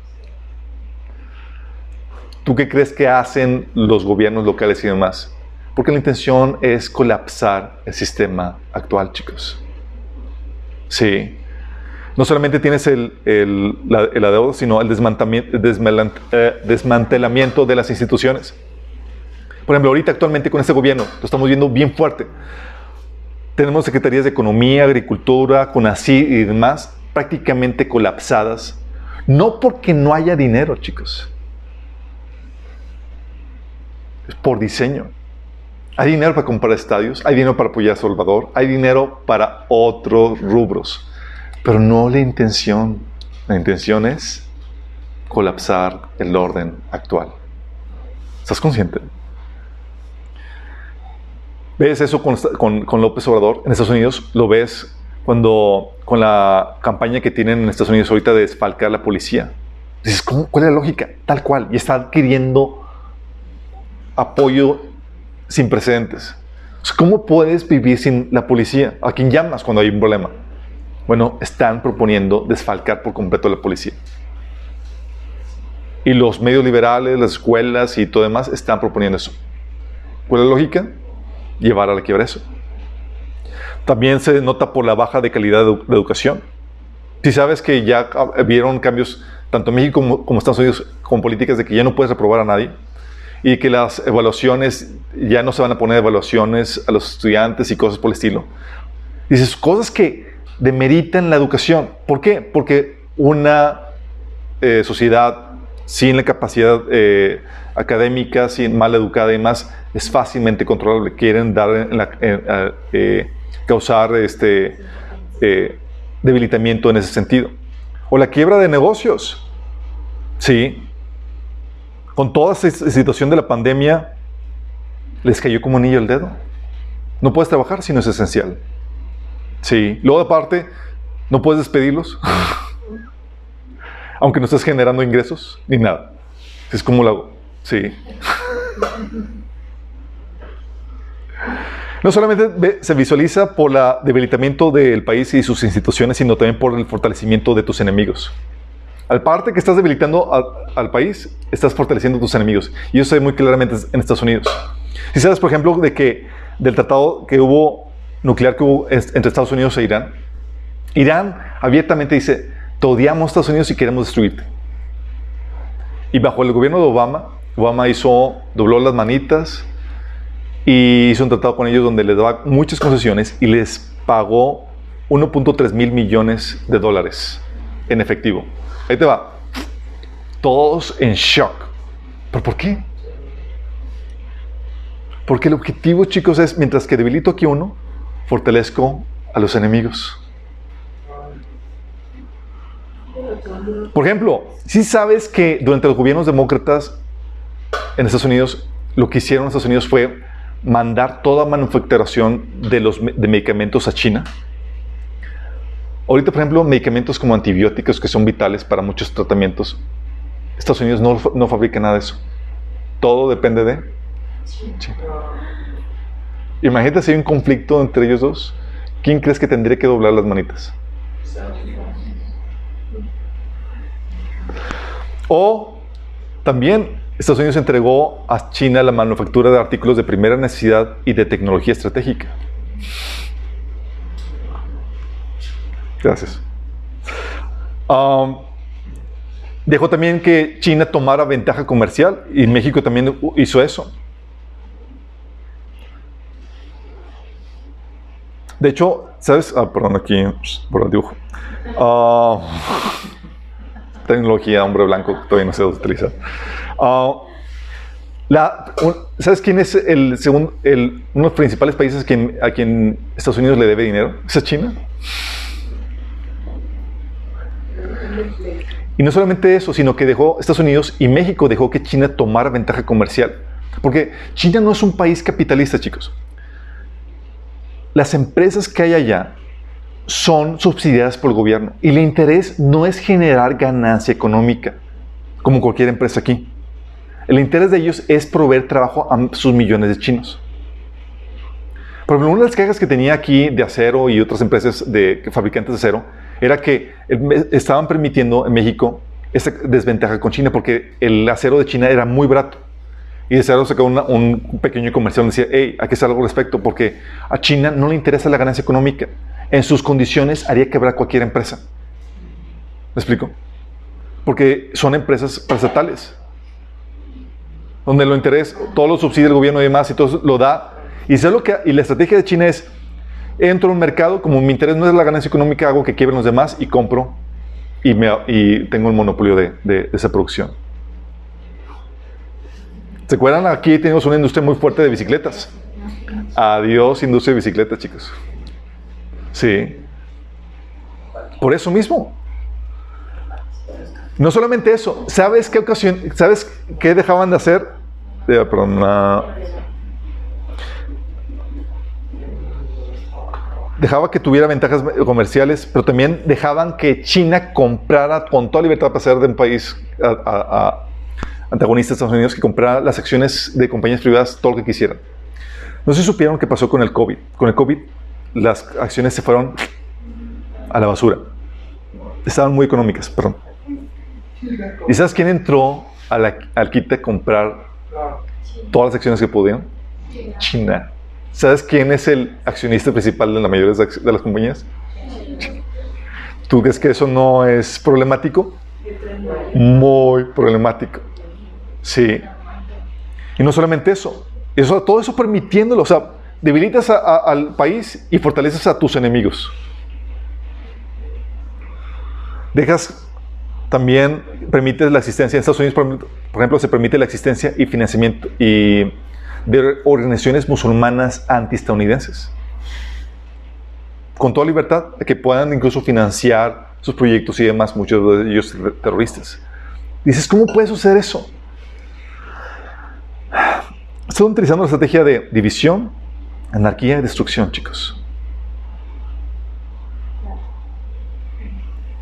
¿Tú qué crees que hacen los gobiernos locales y demás? Porque la intención es colapsar el sistema actual, chicos. Sí. No solamente tienes el, el, la, deuda, sino el eh, desmantelamiento de las instituciones. Por ejemplo, ahorita actualmente con este gobierno, lo estamos viendo bien fuerte. Tenemos secretarías de Economía, Agricultura, CONACI y demás prácticamente colapsadas. No porque no haya dinero, chicos. Es por diseño. Hay dinero para comprar estadios, hay dinero para apoyar a Salvador, hay dinero para otros rubros, pero no la intención. La intención es colapsar el orden actual. ¿Estás consciente? ¿Ves eso con, López Obrador en Estados Unidos? ¿Lo ves cuando con la campaña que tienen en Estados Unidos ahorita de desfalcar la policía? Dices, ¿cuál es la lógica? Tal cual. Y está adquiriendo apoyo sin precedentes. ¿Cómo puedes vivir sin la policía? ¿A quién llamas cuando hay un problema? Bueno, están proponiendo desfalcar por completo a la policía. Y los medios liberales, las escuelas y todo demás están proponiendo eso. ¿Cuál es la lógica? Llevar a la quiebra eso. También se nota por la baja de calidad de, educación. Si sabes que ya vieron cambios tanto en México como, como Estados Unidos con políticas de que ya no puedes reprobar a nadie, y que las evaluaciones, ya no se van a poner evaluaciones a los estudiantes y cosas por el estilo. Dices, cosas que demeritan la educación. ¿Por qué? Porque una eh, sociedad sin la capacidad eh, académica, mal educada y más, es fácilmente controlable. Quieren dar eh, causar este debilitamiento en ese sentido. O la quiebra de negocios. Sí, con toda esta situación de la pandemia, les cayó como anillo el dedo. No puedes trabajar si no es esencial. Sí. Luego, aparte, no puedes despedirlos. Aunque no estés generando ingresos ni nada. Es como lo. Sí. No solamente se visualiza por el debilitamiento del país y sus instituciones, sino también por el fortalecimiento de tus enemigos. Al parte que estás debilitando al país, estás fortaleciendo tus enemigos. Y eso se muy claramente en Estados Unidos. Si sabes, por ejemplo, de que del tratado que hubo nuclear que hubo entre Estados Unidos e Irán, Irán abiertamente dice, te odiamos Estados Unidos y queremos destruirte. Y bajo el gobierno de Obama, Obama hizo, dobló las manitas y hizo un tratado con ellos donde les daba muchas concesiones y les pagó 1.3 mil millones de dólares en efectivo. Ahí te va. Todos en shock. ¿Pero por qué? Porque el objetivo, chicos, es mientras que debilito aquí uno, fortalezco a los enemigos. Por ejemplo, si sabes que durante los gobiernos demócratas en Estados Unidos, lo que hicieron en Estados Unidos fue mandar toda manufacturación de los de medicamentos a China Ahorita, por ejemplo, medicamentos como antibióticos que son vitales para muchos tratamientos, Estados Unidos no, no fabrica nada de eso. Todo depende de China. Imagínate si hay un conflicto entre ellos dos. ¿Quién crees que tendría que doblar las manitas? O también Estados Unidos entregó a China la manufactura de artículos de primera necesidad y de tecnología estratégica. Gracias. Um, dejó también que China tomara ventaja comercial y México también hizo eso. De hecho, ¿sabes? Ah, perdón, aquí por el dibujo. Uh, tecnología, hombre blanco, todavía no se utiliza. Uh, ¿Sabes quién es el segundo, uno de los principales países a quien, Estados Unidos le debe dinero? ¿Es China? Y no solamente eso, sino que dejó Estados Unidos y México dejó que China tomara ventaja comercial. Porque China no es un país capitalista, chicos. Las empresas que hay allá son subsidiadas por el gobierno y el interés no es generar ganancia económica, como cualquier empresa aquí. El interés de ellos es proveer trabajo a sus millones de chinos. Por ejemplo, una de las quejas que tenía aquí de acero y otras empresas de fabricantes de acero era que estaban permitiendo en México esa desventaja con China porque el acero de China era muy barato. Y de acero sacó un pequeño comercial y decía, hey, hay que hacer algo al respecto porque a China no le interesa la ganancia económica. En sus condiciones haría quebrar cualquier empresa. ¿Me explico? Porque son empresas estatales. Donde lo interés, todo lo subsidia el gobierno y demás, y todo lo da. Y, lo que, y la estrategia de China es, entro a un mercado, como mi interés no es la ganancia económica, hago que quiebren los demás y compro y, me, y tengo el monopolio de, de, esa producción. ¿Se acuerdan? Aquí tenemos una industria muy fuerte de bicicletas. Adiós, industria de bicicletas, chicos. Sí. Por eso mismo. No solamente eso, ¿sabes qué ocasión, sabes qué dejaban de hacer? Eh, perdón, dejaba que tuviera ventajas comerciales, pero también dejaban que China comprara con toda libertad para ser de un país antagonista de Estados Unidos, que comprara las acciones de compañías privadas todo lo que quisieran. No si supieron qué pasó con el COVID. Con el COVID, las acciones se fueron a la basura. Estaban muy económicas, perdón. ¿Y sabes quién entró al kit a comprar todas las acciones que podían? China. ¿Sabes quién es el accionista principal de la mayoría de las compañías? ¿Tú crees que eso no es problemático? Muy problemático. Sí. Y no solamente eso, eso todo eso permitiéndolo, o sea, debilitas al país y fortaleces a tus enemigos. Dejas también, permites la existencia, en Estados Unidos, por ejemplo, se permite la existencia y financiamiento y de organizaciones musulmanas antiestadounidenses. Con toda libertad, que puedan incluso financiar sus proyectos y demás, muchos de ellos terroristas. Dices, ¿cómo puede suceder eso? Están utilizando la estrategia de división, anarquía y destrucción, chicos.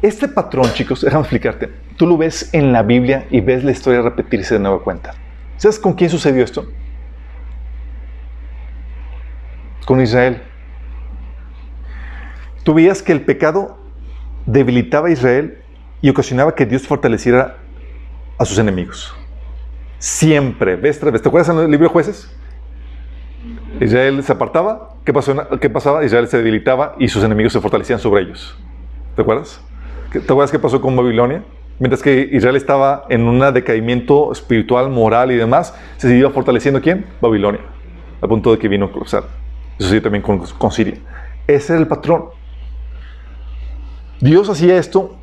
Este patrón, chicos, déjame explicarte. Tú lo ves en la Biblia y ves la historia repetirse de nueva cuenta. ¿Sabes con quién sucedió esto? con Israel. Tú veías que el pecado debilitaba a Israel y ocasionaba que Dios fortaleciera a sus enemigos. Siempre, ¿ves? ¿Te acuerdas en el libro de jueces? Israel se apartaba, ¿qué, pasó? ¿qué pasaba? Israel se debilitaba y sus enemigos se fortalecían sobre ellos. ¿Te acuerdas? ¿Te acuerdas qué pasó con Babilonia? Mientras que Israel estaba en un decaimiento espiritual, moral y demás, se siguió fortaleciendo quién? Babilonia, a punto de que vino a cruzar. Eso sí, también con, Siria. Ese era el patrón. Dios hacía esto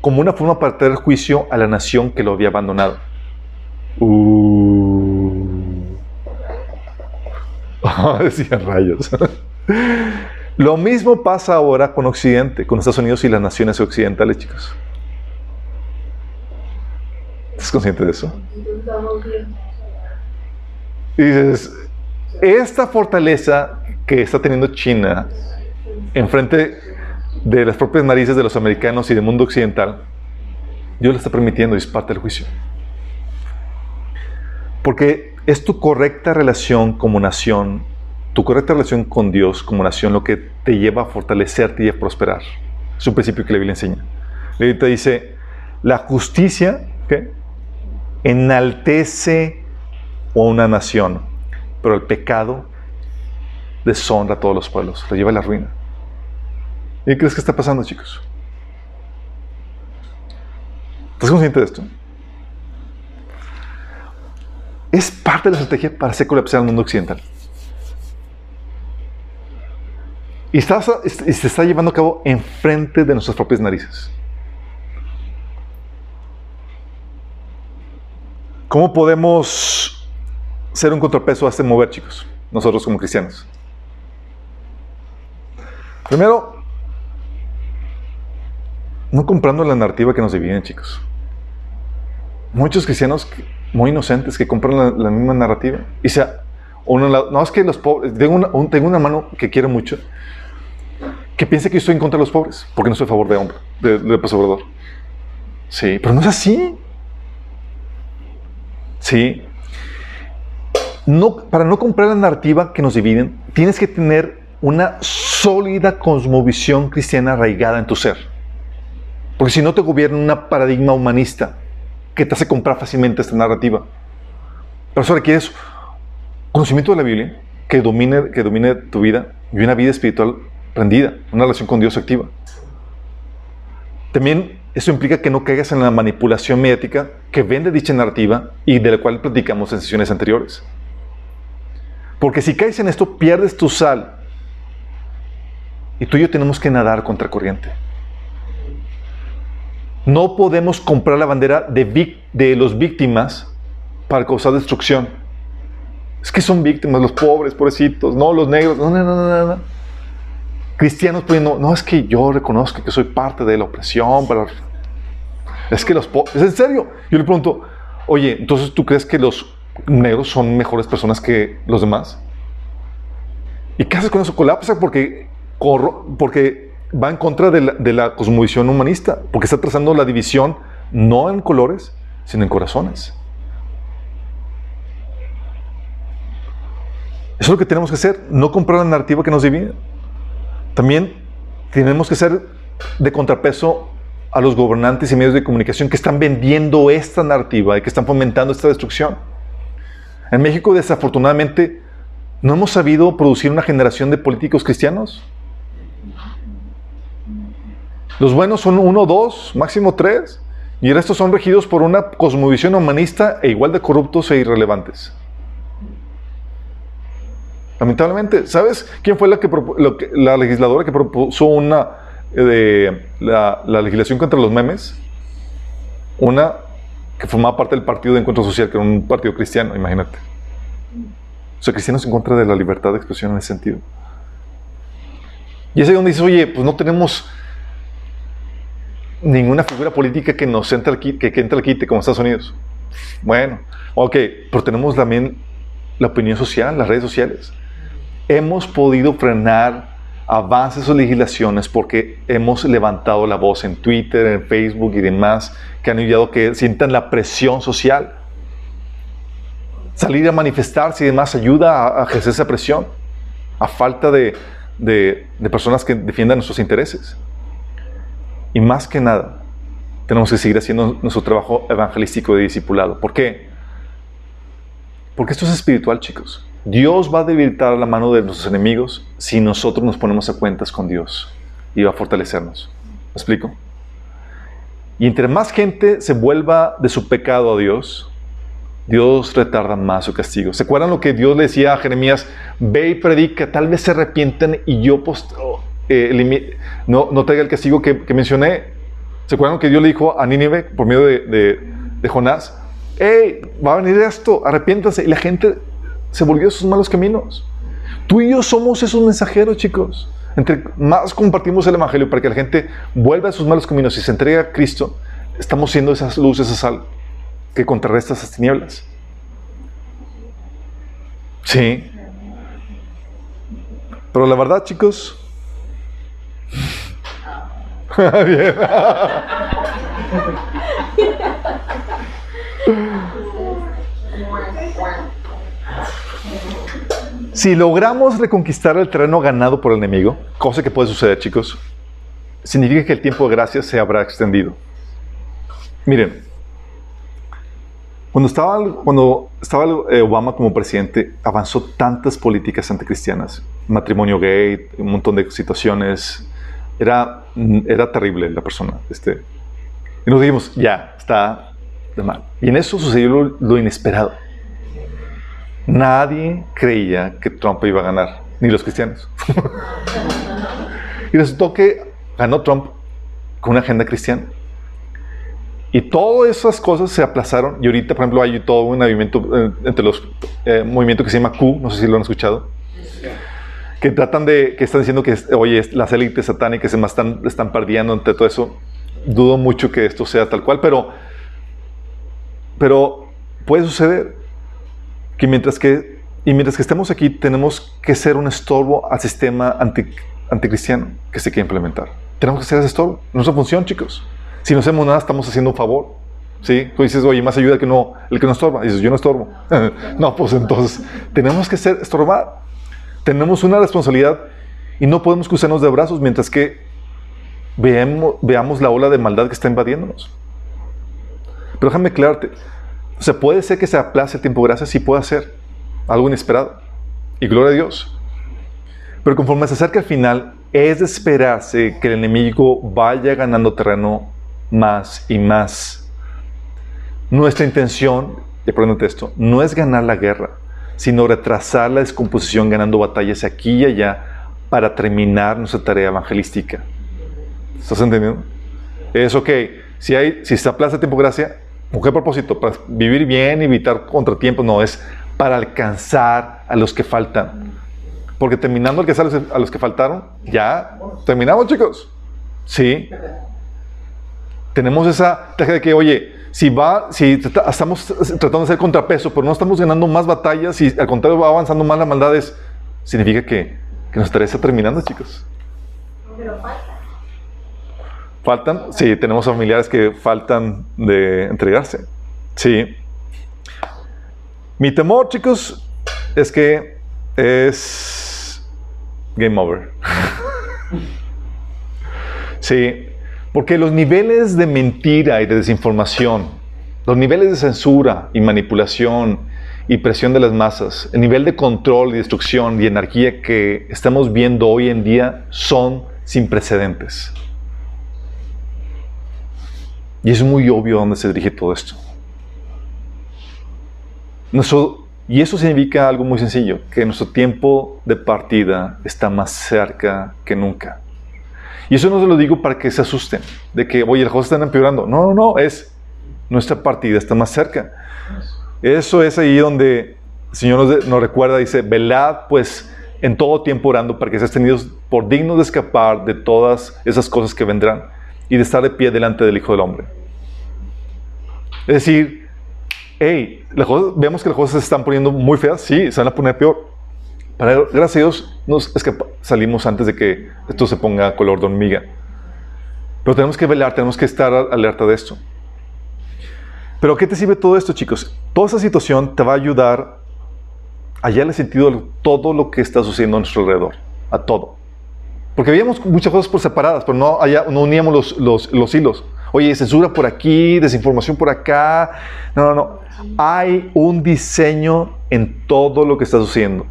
como una forma para traer juicio a la nación que lo había abandonado. Uh. decían rayos. lo mismo pasa ahora con Occidente, con Estados Unidos y las naciones occidentales, chicos. ¿Estás consciente de eso? Y dices, esta fortaleza que está teniendo China enfrente de las propias narices de los americanos y del mundo occidental, Dios lo está permitiendo y es parte del juicio. Porque es tu correcta relación como nación, tu correcta relación con Dios como nación lo que te lleva a fortalecerte y a prosperar. Es un principio que la Biblia enseña. La Biblia dice, la justicia enaltece a una nación, pero el pecado deshonra a todos los pueblos, lo lleva a la ruina. ¿Y qué crees que está pasando, chicos? ¿Estás consciente de esto? Es parte de la estrategia para hacer colapsar el mundo occidental. Y, y se está llevando a cabo enfrente de nuestras propias narices. ¿Cómo podemos ser un contrapeso a este mover, chicos? Nosotros como cristianos. Primero, no comprando la narrativa que nos divide, chicos. Muchos cristianos muy inocentes que compran la, misma narrativa. Y sea, uno, no es que los pobres, tengo una, tengo una mano que quiero mucho, que piensa que yo estoy en contra de los pobres, porque no estoy a favor de hombre, de, de Sí, pero no es así. Sí. No, para no comprar la narrativa que nos dividen, tienes que tener una sólida cosmovisión cristiana arraigada en tu ser. Porque si no te gobierna una paradigma humanista que te hace comprar fácilmente esta narrativa. Pero eso requiere conocimiento de la Biblia que domine, que domine tu vida y una vida espiritual rendida, una relación con Dios activa. También eso implica que no caigas en la manipulación mediática que vende dicha narrativa y de la cual platicamos en sesiones anteriores. Porque si caes en esto, pierdes tu sal. Y tú y yo tenemos que nadar contra corriente. No podemos comprar la bandera de, los víctimas para causar destrucción. Es que son víctimas, los pobres, pobrecitos, no los negros, no, no, no, no. no. Cristianos poniendo, no es que yo reconozco que soy parte de la opresión, pero es que los pobres, es en serio. Yo le pregunto, oye, entonces tú crees que los negros son mejores personas que los demás? ¿Y qué haces con eso? Colapsa porque, porque va en contra de la, de la cosmovisión humanista, porque está trazando la división no en colores, sino en corazones. Eso es lo que tenemos que hacer, no comprar la narrativa que nos divide. También tenemos que ser de contrapeso a los gobernantes y medios de comunicación que están vendiendo esta narrativa y que están fomentando esta destrucción. En México, desafortunadamente, no hemos sabido producir una generación de políticos cristianos. Los buenos son uno, dos, máximo tres, y el resto son regidos por una cosmovisión humanista e igual de corruptos e irrelevantes. Lamentablemente, ¿sabes quién fue la, que, la legisladora que propuso una eh, de la, legislación contra los memes? Una que formaba parte del Partido de Encuentro Social, que era un partido cristiano, imagínate. O sea, cristianos en contra de la libertad de expresión en ese sentido. Y es ahí donde dices, oye, pues no tenemos ninguna figura política que nos entre al quite, que, entre al quite como Estados Unidos. Bueno, ok, pero tenemos también la opinión social, las redes sociales hemos podido frenar avances o legislaciones porque hemos levantado la voz en Twitter, en Facebook y demás, que han ayudado que sientan la presión social. Salir a manifestarse y demás ayuda a, ejercer esa presión, a falta de, de personas que defiendan nuestros intereses. Y más que nada, tenemos que seguir haciendo nuestro trabajo evangelístico de discipulado. ¿Por qué? Porque esto es espiritual, chicos. Dios va a debilitar la mano de nuestros enemigos si nosotros nos ponemos a cuentas con Dios y va a fortalecernos. ¿Me explico? Y entre más gente se vuelva de su pecado a Dios, Dios retarda más su castigo. ¿Se acuerdan lo que Dios le decía a Jeremías? Ve y predica, tal vez se arrepienten y yo eh, no, no traiga el castigo que, mencioné. ¿Se acuerdan que Dios le dijo a Nínive por medio de, de Jonás? ¡Hey! Va a venir esto, arrepiéntanse. Y la gente se volvió a sus malos caminos. Tú y yo somos esos mensajeros, chicos. Entre más compartimos el Evangelio para que la gente vuelva a sus malos caminos y se entregue a Cristo, estamos siendo esas luces, esa sal que contrarresta esas tinieblas. Sí. Pero la verdad, chicos, Si logramos reconquistar el terreno ganado por el enemigo, cosa que puede suceder, chicos, significa que el tiempo de gracia se habrá extendido. Miren, cuando estaba, cuando estaba eh, Obama como presidente, avanzó tantas políticas anticristianas, matrimonio gay, un montón de situaciones. Era, era terrible la persona. Este, y nos dijimos, ya, está de mal. Y en eso sucedió lo inesperado. Nadie creía que Trump iba a ganar, ni los cristianos. y resultó que ganó Trump con una agenda cristiana. Y todas esas cosas se aplazaron. Y ahorita, por ejemplo, hay todo un movimiento eh, entre los eh, movimientos que se llama Q, no sé si lo han escuchado, que tratan de, que están diciendo que, oye, las élites satánicas se están, están perdiendo entre todo eso. Dudo mucho que esto sea tal cual, pero, pero puede suceder que mientras que, y mientras que estemos aquí, tenemos que ser un estorbo al sistema anti, anticristiano que se quiere implementar. Tenemos que ser ese estorbo. Nuestra función, chicos. Si no hacemos nada, estamos haciendo un favor. ¿Sí? Tú dices, oye, más ayuda que no, el que no estorba. Y dices, yo no estorbo. no, pues entonces, tenemos que ser estorbar. Tenemos una responsabilidad y no podemos cruzarnos de brazos mientras que veamos, la ola de maldad que está invadiéndonos. Pero déjame aclararte, o sea, puede ser que se aplace el tiempo gracias, sí puede ser algo inesperado. Y gloria a Dios. Pero conforme se acerca el final, es de esperarse que el enemigo vaya ganando terreno más y más. Nuestra intención, y aprendete esto, no es ganar la guerra, sino retrasar la descomposición ganando batallas aquí y allá para terminar nuestra tarea evangelística. ¿Estás entendiendo? Es ok, si, hay, si se aplaza tiempo gracia, ¿Con qué propósito? Para vivir bien, evitar contratiempos. No, es para alcanzar a los que faltan. Porque terminando alcanzar a los que faltaron, ya terminamos, chicos. Sí. Tenemos esa taja de que, oye, si va, si estamos tratando de hacer contrapeso, pero no estamos ganando más batallas y al contrario va avanzando más las maldades, significa que, que nuestra tarea está terminando, chicos. Pero falta. ¿Faltan? Sí, tenemos familiares que faltan de entregarse. Sí. Mi temor, chicos, es que es game over. sí, porque los niveles de mentira y de desinformación, los niveles de censura y manipulación y presión de las masas, el nivel de control y destrucción y anarquía que estamos viendo hoy en día son sin precedentes. Y es muy obvio a dónde se dirige todo esto. y eso significa algo muy sencillo, que nuestro tiempo de partida está más cerca que nunca. Y eso no se lo digo para que se asusten, de que, oye, las cosas están empeorando. No, no, no, es nuestra partida está más cerca. Eso es ahí donde el Señor nos, nos recuerda, dice, velad pues en todo tiempo orando para que seas tenidos por dignos de escapar de todas esas cosas que vendrán y de estar de pie delante del Hijo del Hombre. Es decir, hey, vemos que las cosas se están poniendo muy feas, sí, se van a poner peor. Pero gracias a Dios nos salimos antes de que esto se ponga color de hormiga. Pero tenemos que velar, tenemos que estar alerta de esto. Pero ¿qué te sirve todo esto, chicos? Toda esa situación te va a ayudar a hallarle sentido a todo lo que está sucediendo a nuestro alrededor, a todo. Porque veíamos muchas cosas por separadas, pero no, no uníamos los, los, hilos. Oye, censura por aquí, desinformación por acá. No, no, no. Hay un diseño en todo lo que está sucediendo.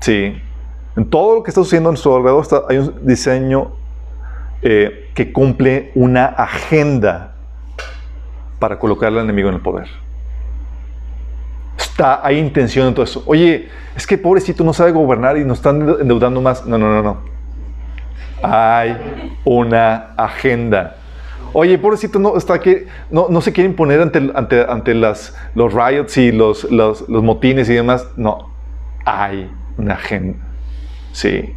Sí. En todo lo que está sucediendo a nuestro alrededor está, hay un diseño eh, que cumple una agenda para colocar al enemigo en el poder. Está, hay intención en todo eso. Oye, es que pobrecito no sabe gobernar y nos están endeudando más. No, no, no, no. Hay una agenda. Oye, pobrecito, no, está aquí, no, no se quiere imponer ante, ante, ante las, los riots y los, los, los, motines y demás. No, hay una agenda. Sí.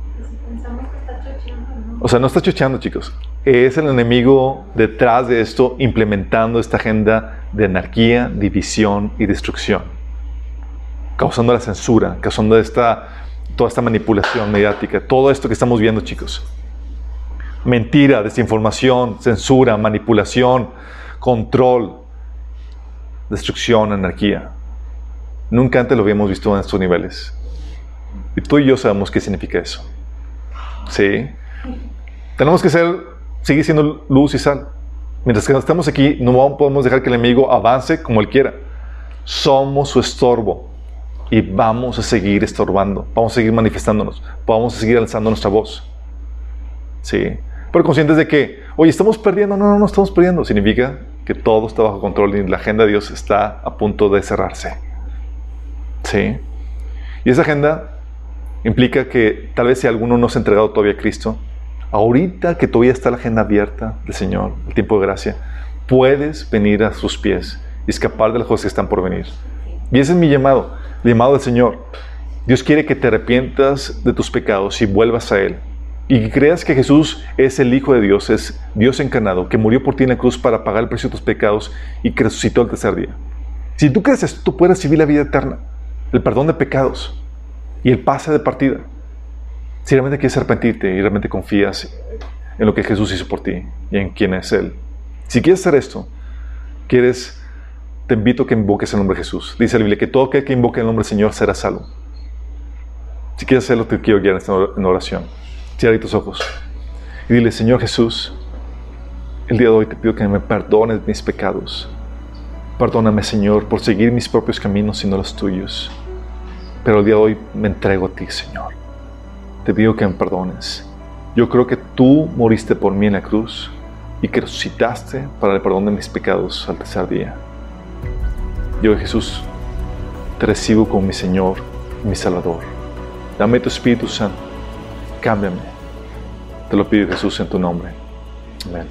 O sea, no está chocheando, chicos. Es el enemigo detrás de esto implementando esta agenda de anarquía, división y destrucción. Causando la censura, causando esta, toda esta manipulación mediática, todo esto que estamos viendo, chicos. mentira, desinformación, censura, manipulación, control, destrucción, anarquía. Nunca antes lo habíamos visto en estos niveles. Y tú y yo sabemos qué significa eso. ¿Sí? Tenemos que ser, seguir siendo luz y sal. Mientras que estamos aquí, no podemos dejar que el enemigo avance como él quiera. Somos su estorbo y vamos a seguir estorbando, vamos a seguir manifestándonos, vamos a seguir alzando nuestra voz. Sí, pero conscientes de que, oye, estamos perdiendo, no, no, no estamos perdiendo, significa que todo está bajo control y la agenda de Dios está a punto de cerrarse. Sí, y esa agenda implica que tal vez si alguno no se ha entregado todavía a Cristo, ahorita que todavía está la agenda abierta del Señor, el tiempo de gracia, puedes venir a sus pies y escapar de las cosas que están por venir. Y ese es mi llamado, el llamado del Señor. Dios quiere que te arrepientas de tus pecados y vuelvas a Él. Y creas que Jesús es el Hijo de Dios, es Dios encarnado, que murió por ti en la cruz para pagar el precio de tus pecados y que resucitó el tercer día. Si tú crees esto, tú puedes recibir la vida eterna, el perdón de pecados y el pase de partida. Si realmente quieres arrepentirte y realmente confías en lo que Jesús hizo por ti y en quién es Él. Si quieres hacer esto, quieres, te invito a que invoques el nombre de Jesús. Dice la Biblia que todo aquel que invoque el nombre del Señor será salvo. Si quieres hacerlo, te quiero guiar en oración. Cierra tus ojos y dile, Señor Jesús, el día de hoy te pido que me perdones mis pecados. Perdóname, Señor, por seguir mis propios caminos y no los tuyos. Pero el día de hoy me entrego a ti, Señor te pido que me perdones. Yo creo que tú moriste por mí en la cruz y que resucitaste para el perdón de mis pecados al tercer día. Yo, Jesús, te recibo como mi Señor mi Salvador. Dame tu Espíritu Santo. Cámbiame. Te lo pido, Jesús, en tu nombre. Amén.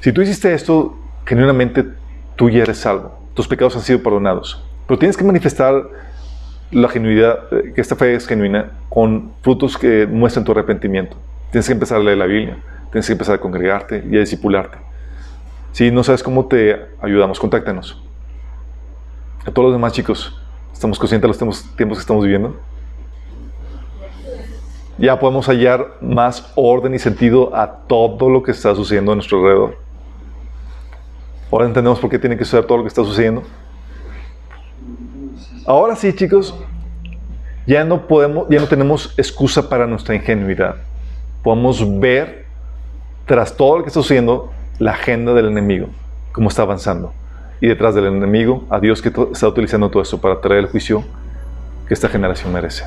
Si tú hiciste esto, genuinamente tú ya eres salvo. Tus pecados han sido perdonados. Pero tienes que manifestar la genuidad, eh, que esta fe es genuina, con frutos que muestran tu arrepentimiento. Tienes que empezar a leer la Biblia, tienes que empezar a congregarte y a discipularte. Si no sabes cómo te ayudamos, contáctanos. A todos los demás chicos, ¿estamos conscientes de los tiempos, tiempos que estamos viviendo? Ya podemos hallar más orden y sentido a todo lo que está sucediendo a nuestro alrededor. Ahora entendemos por qué tiene que suceder todo lo que está sucediendo. Ahora sí, chicos, ya no podemos, ya no tenemos excusa para nuestra ingenuidad. Podemos ver tras todo lo que está sucediendo la agenda del enemigo, cómo está avanzando. Y detrás del enemigo, a Dios que está utilizando todo esto para traer el juicio que esta generación merece.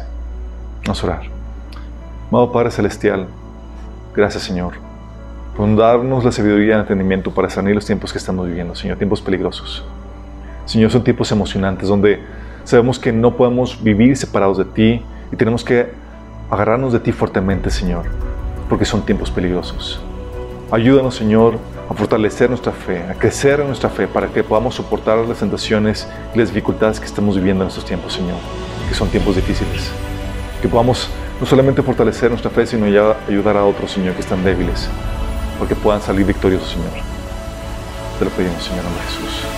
Vamos a orar. Amado Padre Celestial, gracias Señor por darnos la sabiduría y el entendimiento para salir los tiempos que estamos viviendo, Señor, tiempos peligrosos. Señor, son tiempos emocionantes donde Sabemos que no podemos vivir separados de ti y tenemos que agarrarnos de ti fuertemente, Señor, porque son tiempos peligrosos. Ayúdanos, Señor, a fortalecer nuestra fe, a crecer en nuestra fe, para que podamos soportar las tentaciones y las dificultades que estamos viviendo en estos tiempos, Señor, que son tiempos difíciles. Que podamos no solamente fortalecer nuestra fe, sino ya ayudar a otros, Señor, que están débiles, porque puedan salir victoriosos, Señor. Te lo pedimos, Señor, en Jesús.